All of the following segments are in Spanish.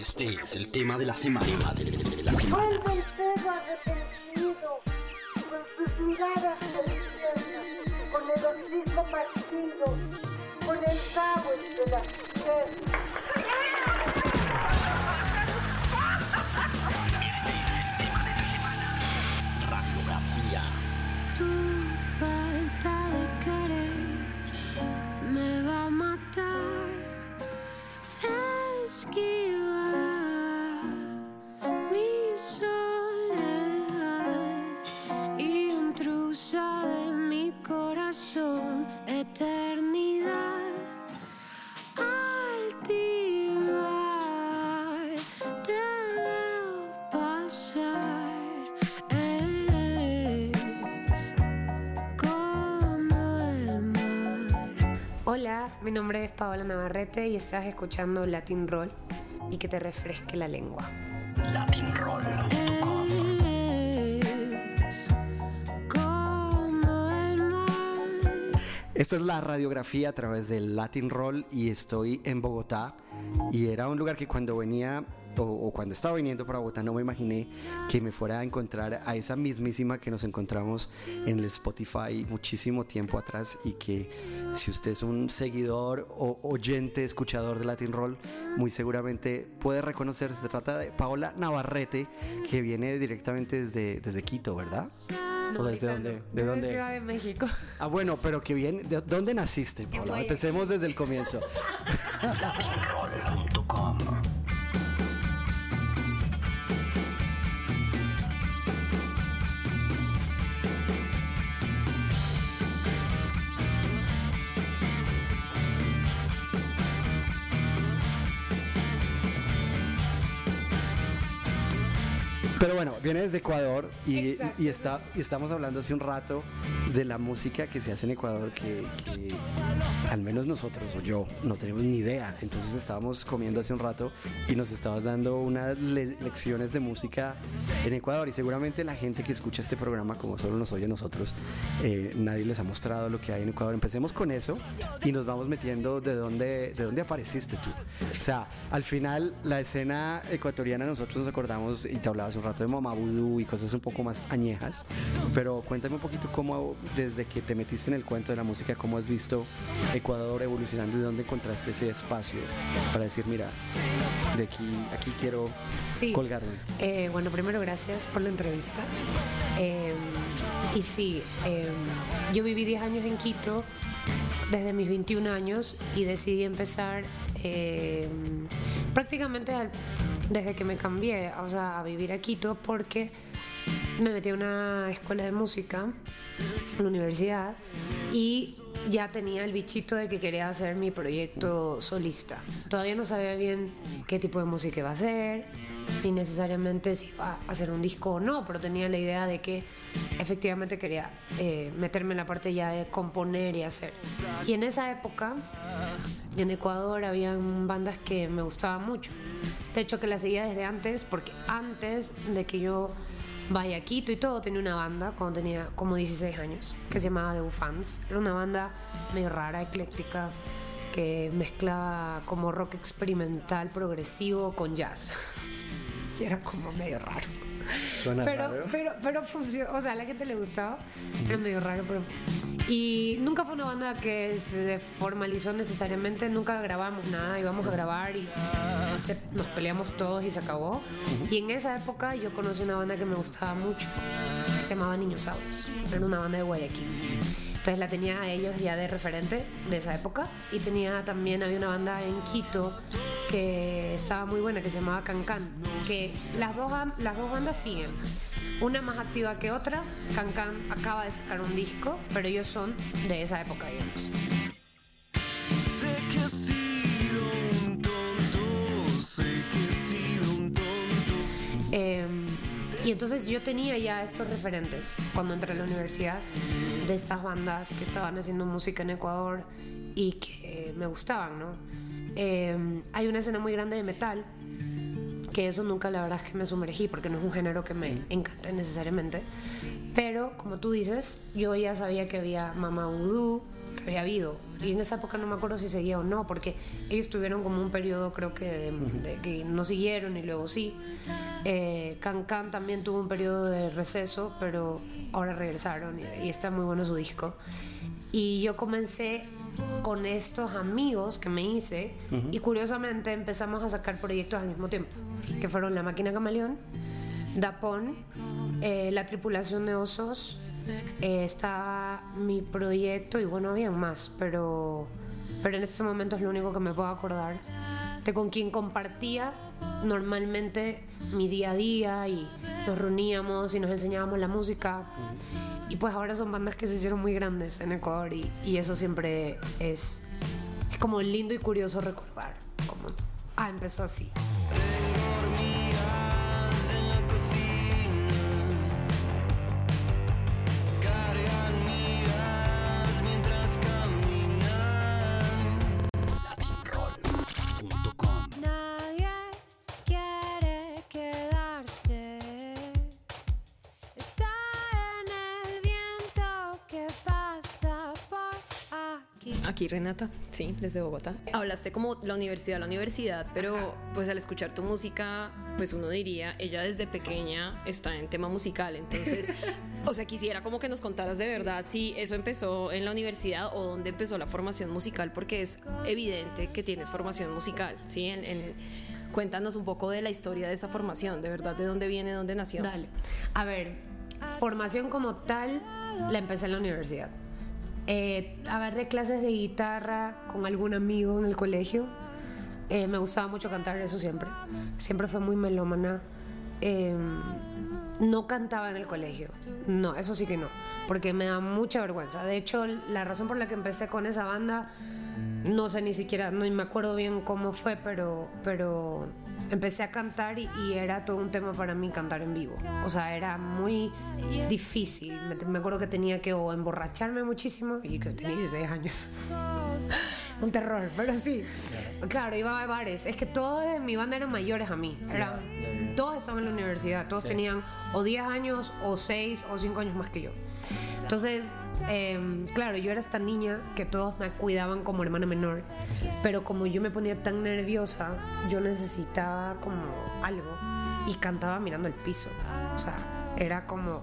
Este es el tema de la semana. De la semana. Con sus miradas perdidas, con el hocico partido, con el cabo entre las mi nombre es Paola Navarrete y estás escuchando Latin Roll y que te refresque la lengua. Latinroll.com. Esta es la radiografía a través del Latin Roll y estoy en Bogotá y era un lugar que cuando venía o, o cuando estaba viniendo para Bogotá no me imaginé que me fuera a encontrar a esa mismísima que nos encontramos en el Spotify muchísimo tiempo atrás y que si usted es un seguidor o oyente, escuchador de Latin Roll, muy seguramente puede reconocer, se trata de Paola Navarrete que viene directamente desde, desde Quito, ¿verdad? ¿O desde dónde? ¿De dónde? Ciudad de México. Ah, bueno, pero que bien. ¿De dónde naciste, Paola? Empecemos desde el comienzo. Pero bueno, viene desde Ecuador y, y está, y estamos hablando hace un rato de la música que se hace en Ecuador, que, que al menos nosotros o yo no tenemos ni idea. Entonces estábamos comiendo hace un rato y nos estabas dando unas le- lecciones de música en Ecuador. Y seguramente la gente que escucha este programa, como solo nos oye nosotros, eh, nadie les ha mostrado lo que hay en Ecuador. Empecemos con eso y nos vamos metiendo de dónde, de dónde apareciste tú. O sea, al final la escena ecuatoriana nosotros nos acordamos y te hablaba hace un rato de Mamá Vudú y cosas un poco más añejas, pero cuéntame un poquito cómo desde que te metiste en el cuento de la música, cómo has visto Ecuador evolucionando y dónde encontraste ese espacio para decir, mira, de aquí, aquí quiero Sí. colgarme. Eh, bueno, primero gracias por la entrevista. Eh, y sí, eh, yo viví 10 años en Quito desde mis 21 años y decidí empezar prácticamente al- desde que me cambié a vivir a Quito porque me metí a una escuela de música en la universidad y ya tenía el bichito de que quería hacer mi proyecto solista. Todavía no sabía bien qué tipo de música iba a hacer, ni necesariamente si iba a hacer un disco o no, pero tenía la idea de que efectivamente quería eh, meterme en la parte ya de componer y hacer. Y en esa época, en Ecuador, habían bandas que me gustaban mucho. De hecho, que las seguía desde antes, porque antes de que yo vaya a Quito y todo, tenía una banda cuando tenía como 16 años, que se llamaba The Fans. Era una banda medio rara, ecléctica, que mezclaba como rock experimental, progresivo con jazz. y era como medio raro. Suena Pero, raro. pero, pero funcionó, o sea, a la gente le gustaba, era medio raro, pero... Y nunca fue una banda que se formalizó necesariamente, nunca grabamos nada, íbamos a grabar y se- nos peleamos todos y se acabó. Y en esa época yo conocí una banda que me gustaba mucho, que se llamaba Niñosaurios, era una banda de Guayaquil. Entonces la tenía a ellos ya de referente de esa época y tenía también, había una banda en Quito que estaba muy buena que se llamaba Cancan, que las dos, las dos bandas siguen. Una más activa que otra, Cancan acaba de sacar un disco, pero ellos son de esa época, digamos. Sé que he y entonces yo tenía ya estos referentes cuando entré a la universidad de estas bandas que estaban haciendo música en Ecuador y que me gustaban, ¿no? Eh, hay una escena muy grande de metal que eso nunca la verdad es que me sumergí porque no es un género que me encante necesariamente pero como tú dices yo ya sabía que había Mama Voodoo se había habido. Y en esa época no me acuerdo si seguía o no, porque ellos tuvieron como un periodo, creo que, de, de que no siguieron y luego sí. Eh, Can Can también tuvo un periodo de receso, pero ahora regresaron y, y está muy bueno su disco. Y yo comencé con estos amigos que me hice y curiosamente empezamos a sacar proyectos al mismo tiempo, que fueron La Máquina Camaleón, Dapón, eh, La Tripulación de Osos, eh, está mi proyecto y bueno, habían más, pero, pero en este momento es lo único que me puedo acordar de con quien compartía normalmente mi día a día y nos reuníamos y nos enseñábamos la música. Y pues ahora son bandas que se hicieron muy grandes en Ecuador y, y eso siempre es, es como lindo y curioso recordar como ah empezó así aquí. Renata, sí, desde Bogotá. Hablaste como la universidad, la universidad, pero pues al escuchar tu música, pues uno diría, ella desde pequeña está en tema musical, entonces, o sea, quisiera como que nos contaras de verdad si eso empezó en la universidad o dónde empezó la formación musical, porque es evidente que tienes formación musical, ¿sí? En- en- cuéntanos un poco de la historia de esa formación, de verdad, de dónde viene, dónde nació. Dale. A ver, formación como tal la empecé en la universidad. Eh, agarré clases de guitarra con algún amigo en el colegio. Eh, me gustaba mucho cantar, eso siempre. Siempre fue muy melómana. Eh, no cantaba en el colegio. No, eso sí que no. Porque me da mucha vergüenza. De hecho, la razón por la que empecé con esa banda, no sé ni siquiera, no me acuerdo bien cómo fue, pero, pero empecé a cantar y, y era todo un tema para mí cantar en vivo. O sea, era muy difícil. Me, me acuerdo que tenía que o emborracharme muchísimo y que tenía 16 años. un terror, pero sí. Claro, iba a bares. Es que todos de mi banda eran mayores a mí. Eran, Todos estaban en la universidad. Todos tenían o 10 años, o 6, o 5 años más que yo. Entonces, eh, claro, yo era esta niña que todos me cuidaban como hermana menor. Pero como yo me ponía tan nerviosa, yo necesitaba como algo. Y cantaba mirando el piso. O sea, era como.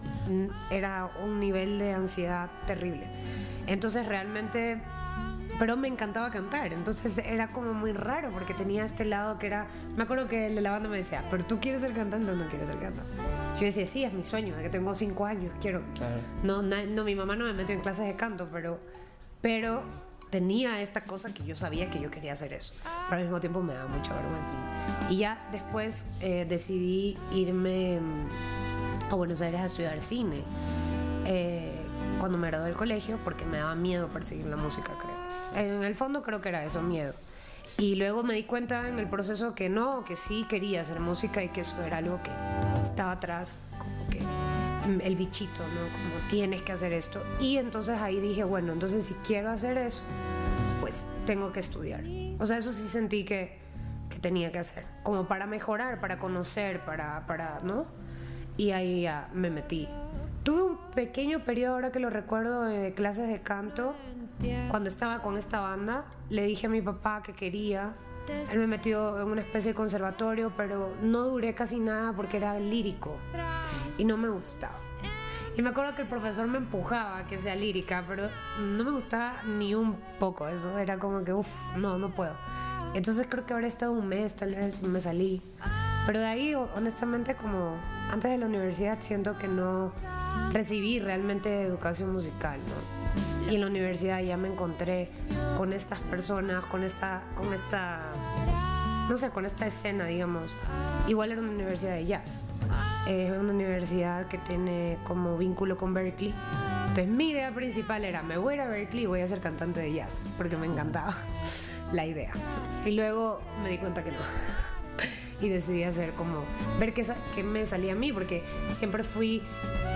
Era un nivel de ansiedad terrible. Entonces, realmente pero me encantaba cantar, entonces era como muy raro porque tenía este lado que era, me acuerdo que el de la banda me decía, pero tú quieres ser cantante o no quieres ser cantante. Yo decía, sí, es mi sueño, de que tengo cinco años, quiero. No, na- no, mi mamá no me metió en clases de canto, pero, pero tenía esta cosa que yo sabía que yo quería hacer eso, pero al mismo tiempo me daba mucha vergüenza. Y ya después eh, decidí irme mm, a Buenos Aires a estudiar cine. Eh, cuando me gradué del colegio porque me daba miedo perseguir la música, creo. En el fondo creo que era eso, miedo. Y luego me di cuenta en el proceso que no, que sí quería hacer música y que eso era algo que estaba atrás, como que el bichito, ¿no? Como tienes que hacer esto. Y entonces ahí dije, bueno, entonces si quiero hacer eso, pues tengo que estudiar. O sea, eso sí sentí que, que tenía que hacer, como para mejorar, para conocer, para, para, ¿no? Y ahí ya me metí. Tuve un pequeño periodo, ahora que lo recuerdo, de clases de canto. Cuando estaba con esta banda, le dije a mi papá que quería. Él me metió en una especie de conservatorio, pero no duré casi nada porque era lírico y no me gustaba. Y me acuerdo que el profesor me empujaba a que sea lírica, pero no me gustaba ni un poco eso. Era como que, uff, no, no puedo. Entonces creo que habré estado un mes tal vez y me salí. Pero de ahí, honestamente, como antes de la universidad, siento que no recibí realmente educación musical, ¿no? Y en la universidad ya me encontré con estas personas, con esta, con esta, no sé, con esta escena, digamos. Igual era una universidad de jazz. Es una universidad que tiene como vínculo con Berkeley. Entonces mi idea principal era, me voy a ir a Berkeley y voy a ser cantante de jazz, porque me encantaba la idea. Y luego me di cuenta que no. Y decidí hacer como ver qué, me salía a mí porque siempre fui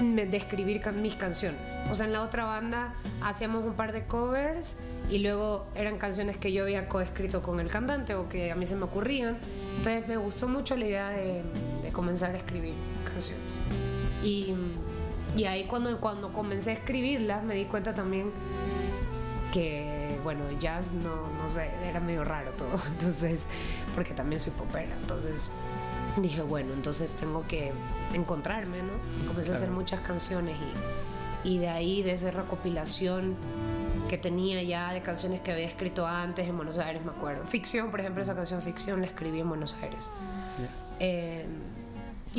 de escribir mis canciones. O sea en la otra banda hacíamos un par de covers y luego eran canciones que yo había coescrito con el cantante o que a mí se me ocurrían. Entonces me gustó mucho la idea de, de comenzar a escribir canciones. Y, y ahí cuando, cuando comencé a escribirlas me di cuenta también que bueno, jazz no, no sé, era medio raro todo, entonces, porque también soy popera, entonces dije, bueno, entonces tengo que encontrarme, ¿no? Comencé a hacer muchas canciones y, y de ahí, de esa recopilación que tenía ya de canciones que había escrito antes en Buenos Aires, me acuerdo. Ficción, por ejemplo, esa canción Ficción la escribí en Buenos Aires. Eh,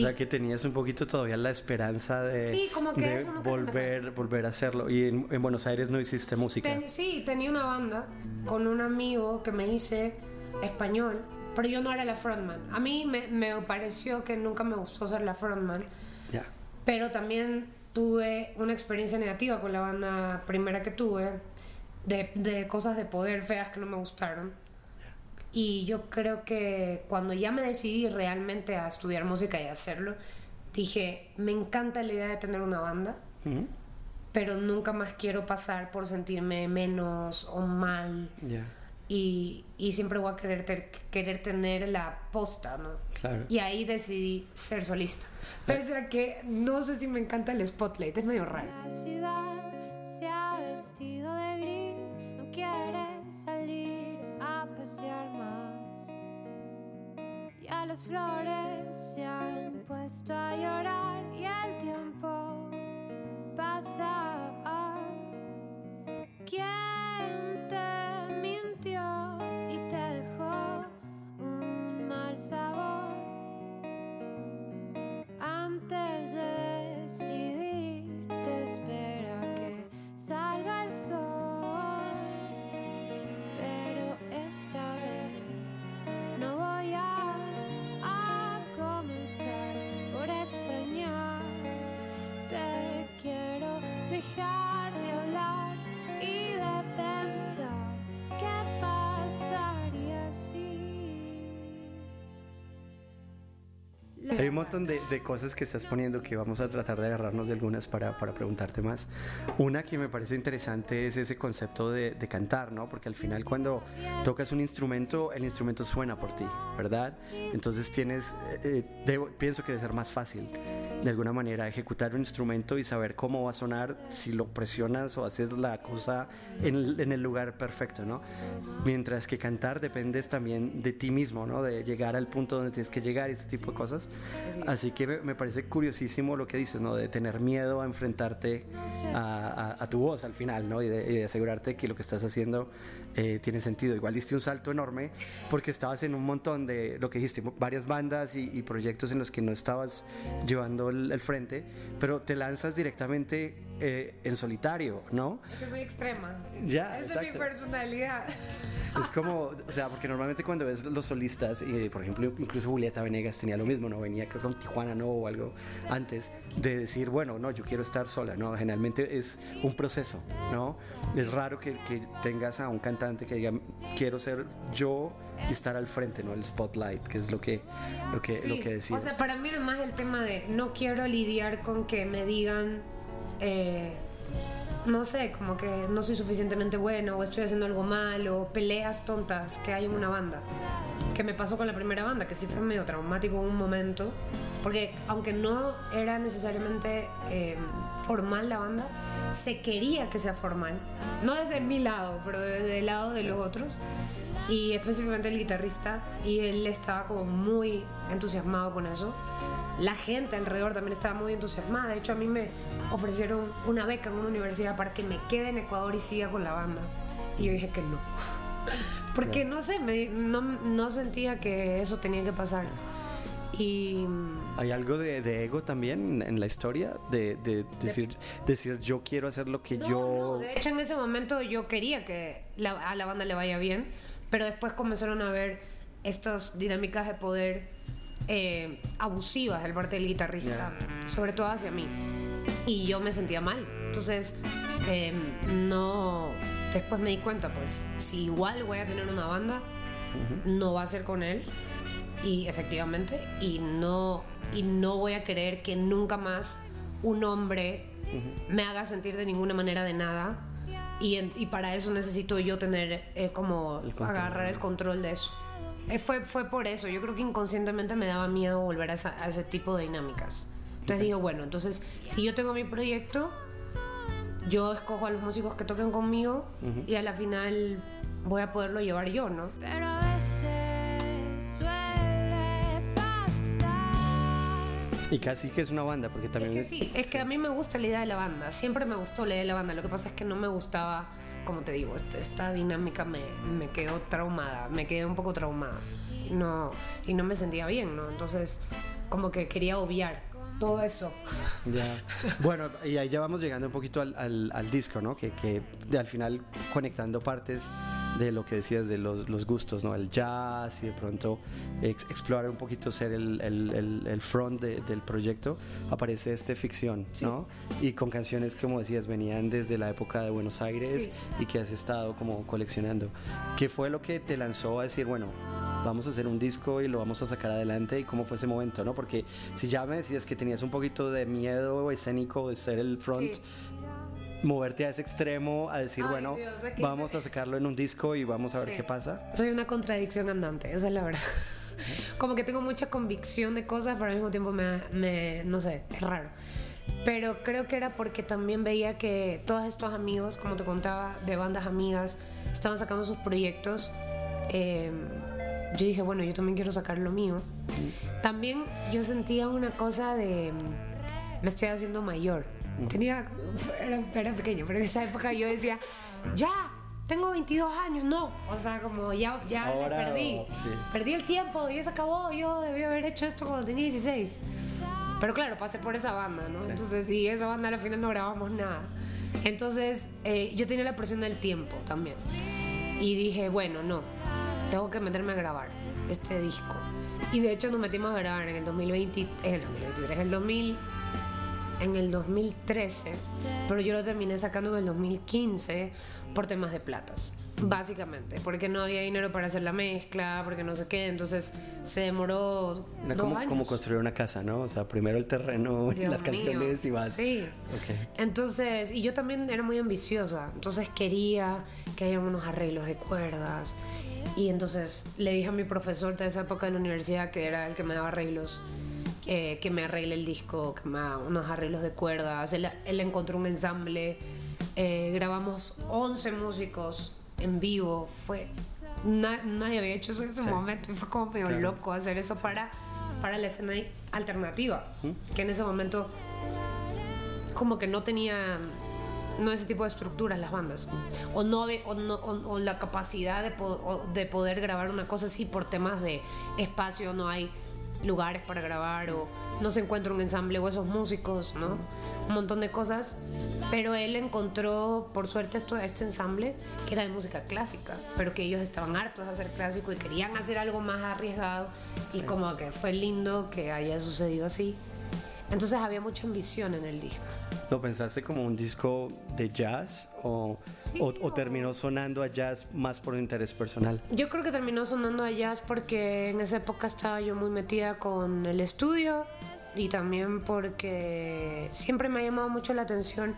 O sea que tenías un poquito todavía la esperanza de, Sí, como que de volver, volver a hacerlo. Y en, en Buenos Aires no hiciste música. Ten- sí, tenía una banda con un amigo que me hice español, pero yo no era la frontman. A mí me, me pareció que nunca me gustó ser la frontman, Ya. pero también tuve una experiencia negativa con la banda primera que tuve, de, de cosas de poder feas que no me gustaron. Y yo creo que cuando ya me decidí realmente a estudiar música y a hacerlo, dije, me encanta la idea de tener una banda, Ujú. pero nunca más quiero pasar por sentirme menos o mal. Ya. Y, y siempre voy a querer, te- querer tener la posta, ¿no? Claro. Y ahí decidí ser solista. Pese a que no sé si me encanta el spotlight, es medio raro. La ciudad se ha vestido de gris, no quiere salir a pasear más. Ya las flores se han puesto a llorar y el tiempo pasa. ¿Quién te mintió y te dejó un mal sabor? Antes de decidir, te espera que salga dejar de hablar y de pensar qué pasaría si. Hay un montón de, de cosas que estás poniendo que vamos a tratar de agarrarnos de algunas para, para preguntarte más. Una que me parece interesante es ese concepto de, de cantar, ¿no? Porque al final cuando tocas un instrumento, el instrumento suena por ti, ¿verdad? Entonces tienes, eh, eh, debo- pienso que debe ser más fácil de alguna manera ejecutar un instrumento y saber cómo va a sonar si lo presionas o haces la cosa en el, en el lugar perfecto, ¿no? Mientras que cantar dependes también de ti mismo, ¿no? De llegar al punto donde tienes que llegar y ese tipo de cosas. Así que me, me parece curiosísimo lo que dices, ¿no? De tener miedo a enfrentarte a, a- a tu voz al final, ¿no? Y de, y de asegurarte que lo que estás haciendo eh, tiene sentido. Igual diste un salto enorme porque estabas en un montón de, lo que dijiste, varias bandas y, y proyectos en los que no estabas llevando el, el frente, pero te lanzas directamente eh, en solitario, ¿no? Que soy extrema. Ya, Esa es mi personalidad. Es como, o sea, porque normalmente cuando ves los solistas, y por ejemplo, incluso Julieta Venegas tenía lo mismo, ¿no? Venía creo con Tijuana, ¿no? O algo antes de decir, bueno, no, yo quiero estar sola, ¿no? Generalmente es un proceso, ¿no? Es raro que, que tengas a un cantante que diga, quiero ser yo y estar al frente, ¿no? El spotlight, que es lo que, lo que, lo que decías. O sea, para mí era más el tema de no quiero lidiar con que me digan, eh, no sé, como que no soy suficientemente bueno o estoy haciendo algo mal o peleas tontas que hay en una banda. Que me pasó con la primera banda, que sí fue medio traumático en un momento, porque aunque no era necesariamente eh, formal la banda, se quería que sea formal. No desde mi lado, pero desde el lado de los otros. Y específicamente el guitarrista y él estaba como muy entusiasmado con eso. La gente alrededor también estaba muy entusiasmada. De hecho a mí me ofrecieron una beca en una universidad para que me quede en Ecuador y siga con la banda. Y yo dije que no. Porque no sé me- no, no sentía que eso tenía que pasar y ¿Hay algo de, de ego también en la historia? De, de decir, decir, yo quiero hacer lo que No, yo... no, de hecho, en ese momento yo quería que la- a la banda le vaya bien, pero después comenzaron a haber estas dinámicas de poder eh, abusivas del parte del guitarrista, sobre todo hacia mí. Y yo me sentía mal. Entonces, eh, no. Después me di cuenta, pues, si igual voy a tener una banda, no va a ser con él. Y efectivamente, y no, y no voy a querer que nunca más un hombre me haga sentir de ninguna manera de nada. Y, en- y para eso necesito yo tener eh, como El control, agarrar el control de eso. Eh, fue, fue por eso, yo creo que inconscientemente me daba miedo volver a, esa- a ese tipo de dinámicas. Entonces digo, bueno, entonces si yo tengo mi proyecto, yo escojo a los músicos que toquen conmigo y a la final voy a poderlo llevar yo, ¿no? Pero Y casi que es una banda, porque también Es que sí, es que a mí me gusta la idea de la banda. Siempre me gustó la idea de la banda. Lo que pasa es que no me gustaba, como te digo, este- esta dinámica me, me quedó traumada. Me quedé un poco traumada. No, y no me sentía bien, ¿no? Entonces, como que quería obviar todo eso. Ya. Bueno, y ahí ya vamos llegando un poquito al, al- al disco, ¿no? Que, que al final conectando partes de lo que decías de los, los gustos, ¿no? El jazz y de pronto ex- explorar un poquito ser el, el- el- el front de- del proyecto, aparece este ficción, ¿no? Y con canciones, como decías, venían desde la época de Buenos Aires Sí. y que has estado como coleccionando. ¿Qué fue lo que te lanzó a decir, bueno, vamos a hacer un disco y lo vamos a sacar adelante y cómo fue ese momento, ¿no? Porque si ya me decías que tenías un poquito de miedo escénico de ser el front, Sí. Moverte a ese extremo, a decir, Ay, bueno, Dios, vamos soy- a sacarlo en un disco y vamos a ver Sí. qué pasa. Soy una contradicción andante, esa es la verdad. Como que tengo mucha convicción de cosas, pero al mismo tiempo me, me- no sé, es raro. Pero creo que era porque también veía que todos estos amigos, como te contaba, de bandas amigas, estaban sacando sus proyectos. Eh, yo dije, bueno, yo también quiero sacar lo mío. También yo sentía una cosa de, me estoy haciendo mayor. Tenía, era, era pequeño, pero en esa época yo decía, ya, tengo 22 años, no. O sea, como ya, ya Ahora, perdí. o- sí. Perdí el tiempo, ya se acabó, yo debí haber hecho esto cuando tenía 16. Pero claro, pasé por esa banda, ¿no? Entonces, y esa banda al final no grabamos nada. Entonces, eh, yo tenía la presión del tiempo también. Y dije, bueno, no, tengo que meterme a grabar este disco. Y de hecho nos metimos a grabar en el 2020, en el 2023, en el 2000, en el 2013, pero yo lo terminé sacando en el 2015 por temas de platas, básicamente, porque no había dinero para hacer la mezcla, porque no sé qué, entonces se demoró Era dos como, años. como construir una casa, ¿no? O sea, primero el terreno, Dios las mío. canciones y vas. Sí. Ok. Entonces, y yo también era muy ambiciosa, entonces quería que haya unos arreglos de cuerdas. Y entonces le dije a mi profesor de esa época en la universidad, que era el que me daba arreglos, eh, que me arregle el disco, que me haga unos arreglos de cuerdas. Él, él encontró un ensamble, eh, grabamos 11 músicos en vivo. Fue, na- nadie había hecho eso en ese Sí. momento fue como medio Claro. loco hacer eso para, para la escena alternativa, que en ese momento como que no tenía no ese tipo de estructuras las bandas. O no, o, no- o- o la capacidad de, po- de poder grabar una cosa así por temas de espacio no hay lugares para grabar o no se encuentra un ensamble o esos músicos no un montón de cosas. Pero él encontró por suerte esto este ensamble que era de música clásica pero que ellos estaban hartos de hacer clásico y querían hacer algo más arriesgado. Y como que fue lindo que haya sucedido así entonces había mucha ambición en el disco. ¿Lo pensaste como un disco de jazz o, Sí, o, o o- terminó sonando a jazz más por interés personal? Yo creo que terminó sonando a jazz porque en esa época estaba yo muy metida con el estudio y también porque siempre me ha llamado mucho la atención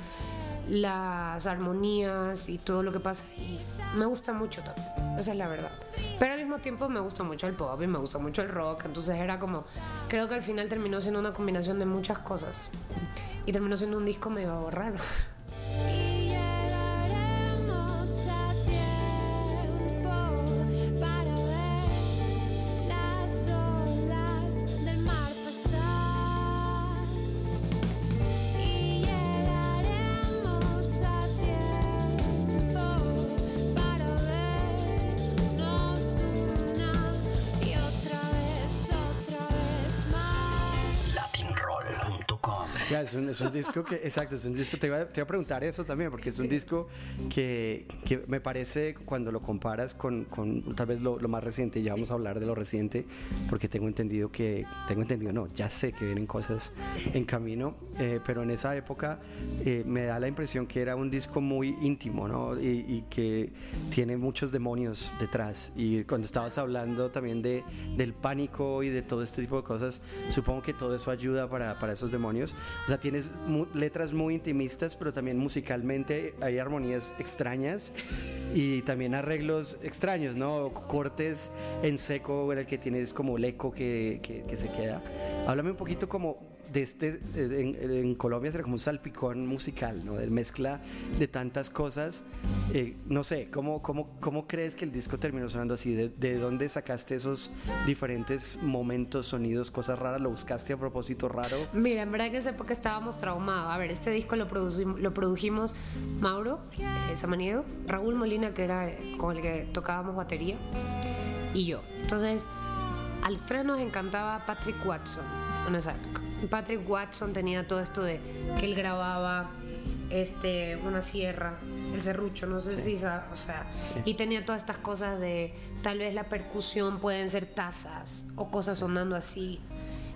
las armonías y todo lo que pasa y me gusta mucho también, esa es la verdad. Pero al mismo tiempo me gusta mucho el pop y me gusta mucho el rock, entonces era como, creo que al final terminó siendo una combinación de muchas cosas y terminó siendo un disco medio raro. para Es un, es un disco que, exacto, es un disco, te iba, a- te iba a preguntar eso también, porque es un disco que, que me parece, cuando lo comparas con, con tal vez lo, lo más reciente, ya vamos a hablar de lo reciente, porque tengo entendido que, tengo entendido, no, ya sé que vienen cosas en camino, eh, pero en esa época eh, me da la impresión que era un disco muy íntimo, ¿no? Y, y que tiene muchos demonios detrás. Y cuando estabas hablando también de, del pánico y de todo este tipo de cosas, supongo que todo eso ayuda para, para esos demonios. O sea, tienes mu- letras muy intimistas, pero también musicalmente hay armonías extrañas y también arreglos extraños, ¿no? Cortes en seco en el que tienes como el eco que, que- que se queda. Háblame un poquito como de este, en, en Colombia será como un salpicón musical, ¿no? De mezcla de tantas cosas. Eh, no sé, ¿cómo, cómo, ¿cómo crees que el disco terminó sonando así? ¿De, de dónde sacaste esos diferentes momentos, sonidos, cosas raras? ¿Lo buscaste a propósito raro? Mira, en verdad que en esa época estábamos traumados. A ver, este disco lo, produjimos, lo produjimos Mauro eh, Samaniego, Raúl Molina, que era eh, con el que tocábamos batería, y yo. Entonces, a los tres nos encantaba Patrick Watson en esa época. Patrick Watson tenía todo esto de que él grababa este, una sierra, el serrucho, no sé si, sa- o sea, y tenía todas estas cosas de tal vez la percusión pueden ser tazas o cosas sonando así.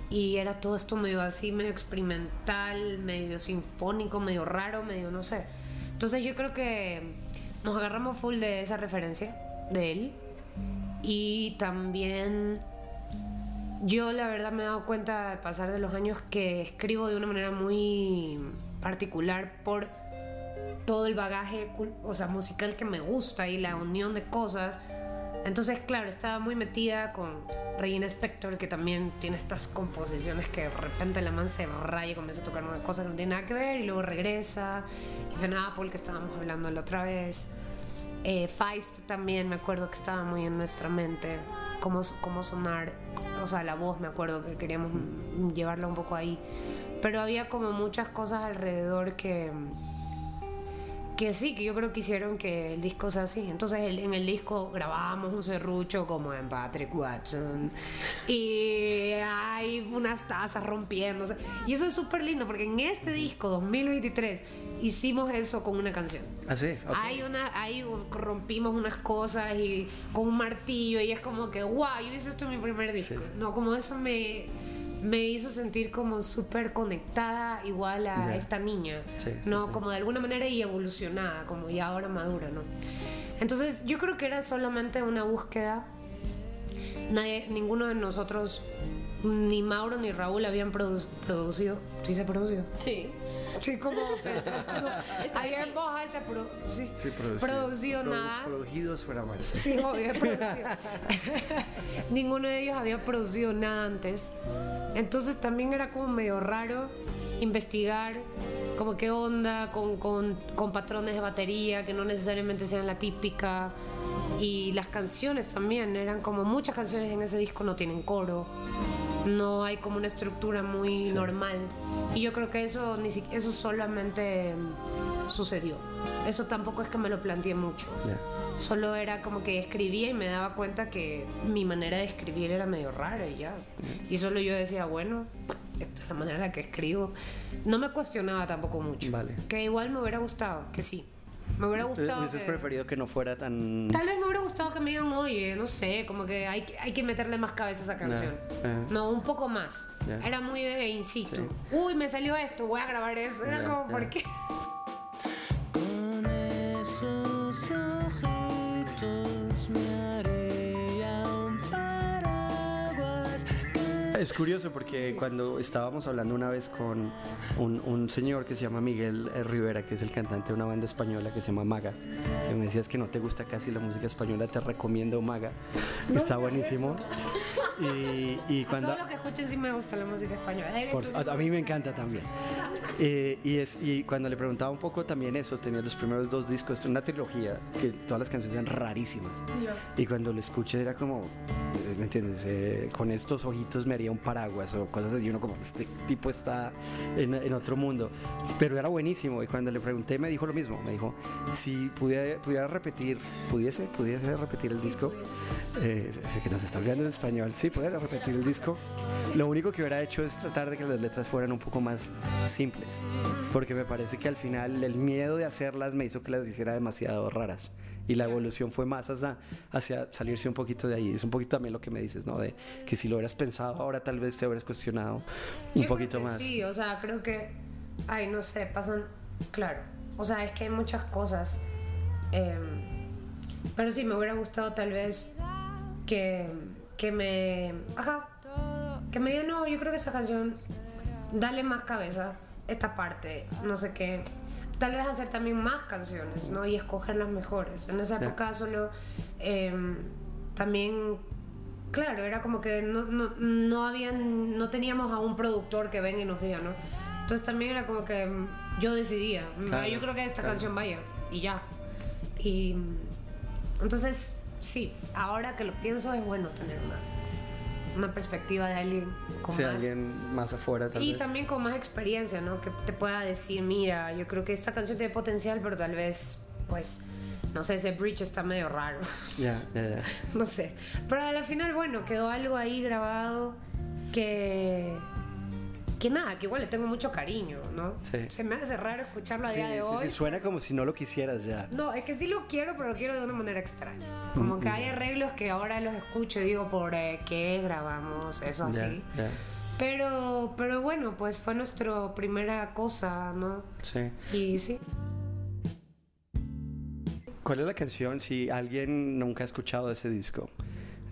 Y era todo esto medio así, medio experimental, medio sinfónico, medio raro, medio no sé. Entonces yo creo que nos agarramos full de esa referencia de él. Y también yo la verdad me he dado cuenta al pasar de los años que escribo de una manera muy particular por todo el bagaje o sea, musical que me gusta y la unión de cosas. Entonces, claro, estaba muy metida con Regina Spector, que también tiene estas composiciones que de repente la man se raya y comienza a tocar una cosa que no tiene nada que ver y luego regresa. Y Fen Apple, que estábamos hablando la otra vez. Eh, Feist también me acuerdo que estaba muy en nuestra mente, cómo, cómo sonar, o sea, la voz me acuerdo que queríamos llevarla un poco ahí. Pero había como muchas cosas alrededor que, que sí, que yo creo que hicieron que el disco sea así. Entonces el- en el disco grabábamos un serrucho como en Patrick Watson y hay unas tazas rompiéndose. Y eso es súper lindo porque en este disco 2023 hicimos eso con una canción. Ah. Hay una, ahí rompimos unas cosas y con un martillo y es como que, wow, yo hice esto en mi primer disco. Sí, sí. No, como eso me, me hizo sentir como súper conectada igual a esta niña, Sí, ¿no? sí. Como de alguna manera y evolucionada, como ya ahora madura, ¿no? Entonces yo creo que era solamente una búsqueda. Nadie, ninguno de nosotros, ni Mauro ni Raúl habían produ- producido. ¿Sí se producido? Sí. Sí, como pensando. Había en voz alta, pero sí. Sí, producido. Producido Produ- nada. Producidos fuera mal. Sí, obvio, producido. Ninguno de ellos había producido nada antes. Entonces también era como medio raro investigar como qué onda con, con, con patrones de batería que no necesariamente sean la típica. Y las canciones también eran como muchas canciones en ese disco no tienen coro. No hay como una estructura muy normal. Y yo creo que eso, ni eso solamente mm, sucedió. Eso tampoco es que me lo planteé mucho. Solo era como que escribía y me daba cuenta que mi manera de escribir era medio rara y ya. Y solo yo decía, bueno, esta es la manera en la que escribo. No me cuestionaba tampoco mucho. Vale. Que igual me hubiera gustado, que sí. Me hubiera gustado. Hubieses que- preferido que no fuera tan... Tal vez me hubiera gustado que me digan, oye, no sé, como que hay, hay que meterle más cabeza a esa canción. eh. No, un poco más. Ya. Era muy de in situ. Sí. Uy, me salió esto, voy a grabar eso. Era como. ¿por qué? Es curioso porque cuando estábamos hablando una vez con un, un señor que se llama Miguel eh, Rivera, que es el cantante de una banda española que se llama Maga, que me decías que no te gusta casi la música española, te recomiendo Maga, está buenísimo. Y, y cuando... Todo lo que escuchen sí me gusta la música española. Por- a, a mí me encanta también. Eh, y, es, y cuando le preguntaba un poco también eso, tenía los primeros dos discos, una trilogía, que todas las canciones eran rarísimas. Y cuando lo escuché era como, eh, ¿me entiendes? Eh, con estos ojitos me haría un paraguas o cosas así, uno como, este tipo está en, en otro mundo. Pero era buenísimo y cuando le pregunté me dijo lo mismo, me dijo, si pudiera, pudiera repetir, pudiese, pudiese repetir el disco, eh, sé que nos está hablando en español, sí, pudiera repetir el disco, lo único que hubiera hecho es tratar de que las letras fueran un poco más simples, porque me parece que al final el miedo de hacerlas me hizo que las hiciera demasiado raras. Y la evolución fue más hacia, hacia salirse un poquito de ahí. Es un poquito también lo que me dices, ¿no? De que si lo hubieras pensado ahora, tal vez te hubieras cuestionado un Yo creo poquito que más. Sí, o sea, creo que. Ay, no sé, pasan. Claro. O sea, es que hay muchas cosas. em, pero sí, me hubiera gustado tal vez que, que me. Ajá. Que me digan, no, yo creo que esa canción. Dale más cabeza. Esta parte, no sé qué. Tal vez hacer también más canciones, ¿no? Y escoger las mejores. En esa época solo. em, también claro, era como que no, no, no habían, no teníamos a un productor que venga y nos diga, ¿no? Entonces también era como que mm, yo decidía, mm, Claro, yo creo que esta claro. canción vaya y ya. Y mm, entonces, sí, ahora que lo pienso es bueno tener una, una perspectiva de alguien con más... alguien más afuera tal Y vez. también con más experiencia, ¿no? Que te pueda decir, mira, yo creo que esta canción tiene potencial, pero tal vez, pues, no sé, ese bridge está medio raro. Ya, ya, ya. no sé. Pero a la final, bueno, quedó algo ahí grabado que. Que nada, que igual le tengo mucho cariño, ¿no? Sí. Se me hace raro escucharlo a Sí, día de sí, hoy. sí, suena como si no lo quisieras ya. No, es que sí lo quiero, pero lo quiero de una manera extraña. Como Mm, que hay arreglos que ahora los escucho y digo, ¿por eh, qué grabamos eso así? Pero, pero bueno, pues fue nuestra primera cosa, ¿no? Sí. Y sí. ¿Cuál es la canción, si alguien nunca ha escuchado ese disco?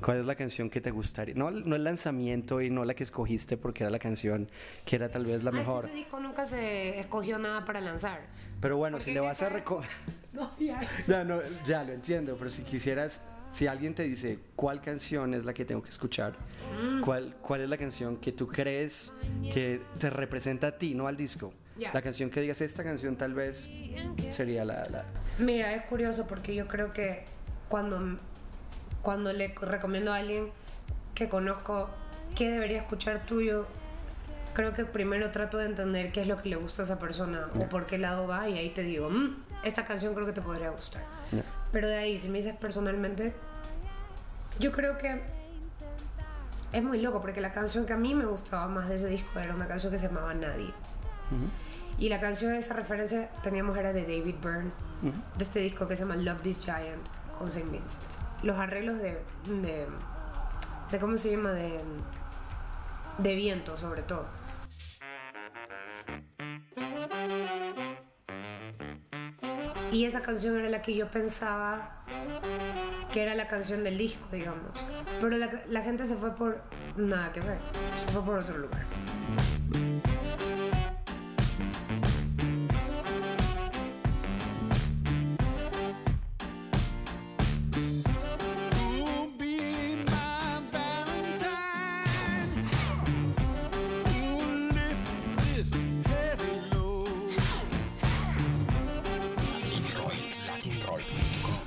¿Cuál es la canción que te gustaría? No, no el lanzamiento y no la que escogiste porque era la canción que era tal vez la Ah, es que mejor. ese disco nunca se escogió nada para lanzar. Pero bueno, si le vas a recoger... No, ya. Ya, no, ya lo entiendo, pero si quisieras, si alguien te dice cuál canción es la que tengo que escuchar, Mm. ¿cuál, cuál es la canción que tú crees que te representa a ti, no al disco? Ya. La canción que digas, esta canción tal vez sería la... la- Mira, es curioso porque yo creo que cuando, cuando le recomiendo a alguien que conozco qué debería escuchar tuyo, creo que primero trato de entender qué es lo que le gusta a esa persona o por qué lado va y ahí te digo, "Mm, esta canción creo que te podría gustar. Ya. Pero de ahí, si me dices personalmente, yo creo que es muy loco porque la canción que a mí me gustaba más de ese disco era una canción que se llamaba Nadie. Y la canción de esa referencia teníamos era de David Byrne, de este disco que se llama Love This Giant con Saint Vincent. Los arreglos de, de, ¿cómo se llama? De, de viento sobre todo. Y esa canción era la que yo pensaba que era la canción del disco, digamos. Pero la, la gente se fue por nada que ver, se fue por otro lugar.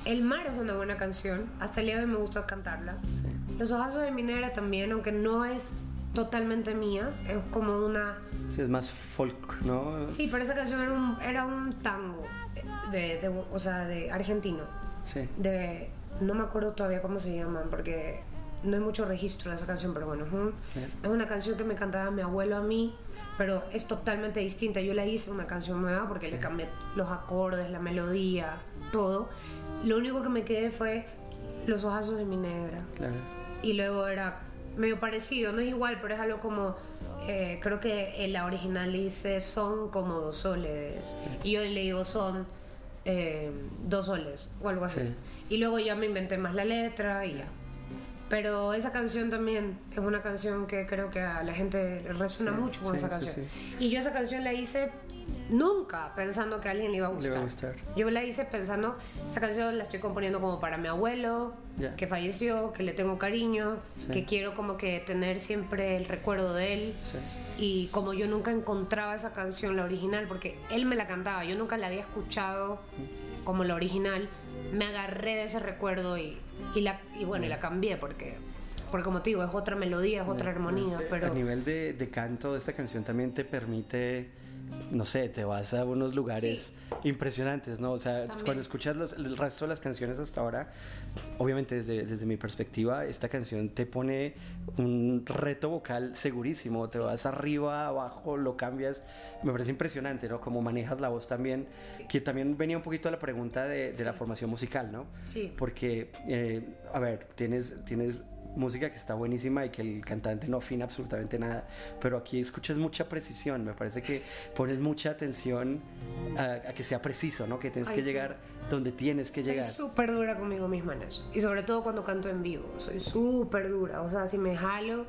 El mar es una buena canción. Hasta el día de hoy me gusta cantarla. Los ojazos de minera también, aunque no es totalmente mía, es como una... Sí, es más folk, ¿no? Sí, pero esa canción era un, era un tango, de, de- o sea, de argentino. Sí. De, no me acuerdo todavía cómo se llaman, porque no hay mucho registro de esa canción, pero bueno, es, un- es una canción que me cantaba mi abuelo a mí, pero es totalmente distinta. Yo la hice una canción nueva porque le cambié los acordes, la melodía, todo. Lo único que me quedé fue los ojazos de mi negra. Claro. Y luego era medio parecido, no es igual, pero es algo como. eh, creo que en la original dice son como dos soles. Y yo le digo son eh, dos soles o algo así. Sí. Y luego ya me inventé más la letra y ya. Pero esa canción también es una canción que creo que a la gente resuena Sí, mucho con sí, esa canción. Y yo esa canción la hice nunca pensando que a alguien le iba a Le gustar. iba a gustar. Yo la hice pensando, esta canción la estoy componiendo como para mi abuelo, Ya. que falleció, que le tengo cariño, Sí. que quiero como que tener siempre el recuerdo de él. Sí. Y como yo nunca encontraba esa canción, la original, porque él me la cantaba, yo nunca la había escuchado como la original, me agarré de ese recuerdo y, y, la, y bueno, y la cambié porque, porque como te digo, es otra melodía, es otra armonía, pero... A nivel de, de canto, esta canción también te permite, no sé, te vas a unos lugares impresionantes, ¿no? O sea, También. cuando escuchas los- el resto de las canciones hasta ahora, obviamente desde, desde mi perspectiva, esta canción te pone un reto vocal segurísimo, te vas arriba, abajo, lo cambias, me parece impresionante, ¿no? Como manejas la voz también, que también venía un poquito a la pregunta de, de la formación musical, ¿no? Sí. Porque, eh, a ver, tienes, tienes música que está buenísima y que el cantante no afina absolutamente nada, pero aquí escuchas mucha precisión, me parece que pones mucha atención a, a que sea preciso, ¿no? Que tienes Ay, que sí. llegar donde tienes que Soy llegar. súper dura conmigo misma en eso. Y sobre todo cuando canto en vivo. Soy súper dura. O sea, si me jalo,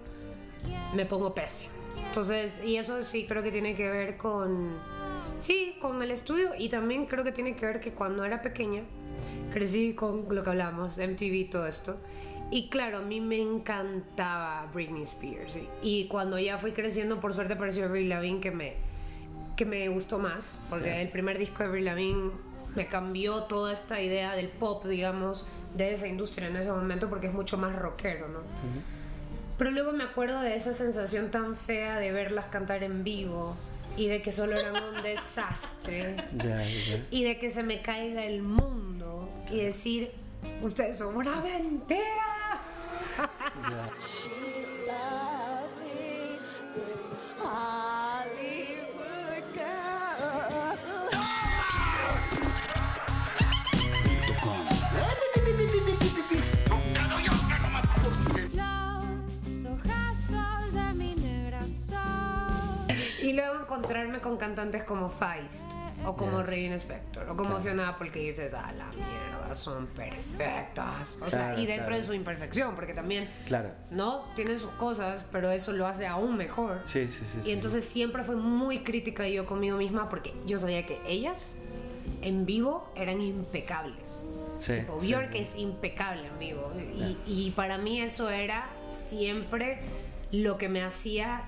me pongo pésimo. Entonces, y eso sí creo que tiene que ver con... Sí, con el estudio. Y también creo que tiene que ver que cuando era pequeña, crecí con lo que hablamos, MTV todo esto. Y claro, a mí me encantaba Britney Spears. Y, cuando ya fui creciendo, por suerte apareció Avril Lavigne que me, que me gustó más. Porque el primer disco de Avril Lavigne me cambió toda esta idea del pop, digamos, de esa industria en ese momento porque es mucho más rockero, ¿no? Pero luego me acuerdo de esa sensación tan fea de verlas cantar en vivo y de que solo eran un desastre Ya, ya. y de que se me caiga el mundo y decir, ustedes son una mentira. punto luego encontrarme con cantantes como Feist o como Regina Spector o como Fiona Apple que dices, a la mierda, son perfectas. O sea, Claro, y dentro claro. de su imperfección, porque también, Claro. ¿no? Tienen sus cosas, pero eso lo hace aún mejor. Sí, sí, sí. Y sí. entonces siempre fue muy crítica yo conmigo misma porque yo sabía que ellas en vivo eran impecables. Sí, tipo, sí, Bjork sí. es impecable en vivo. Y, y para mí eso era siempre lo que me hacía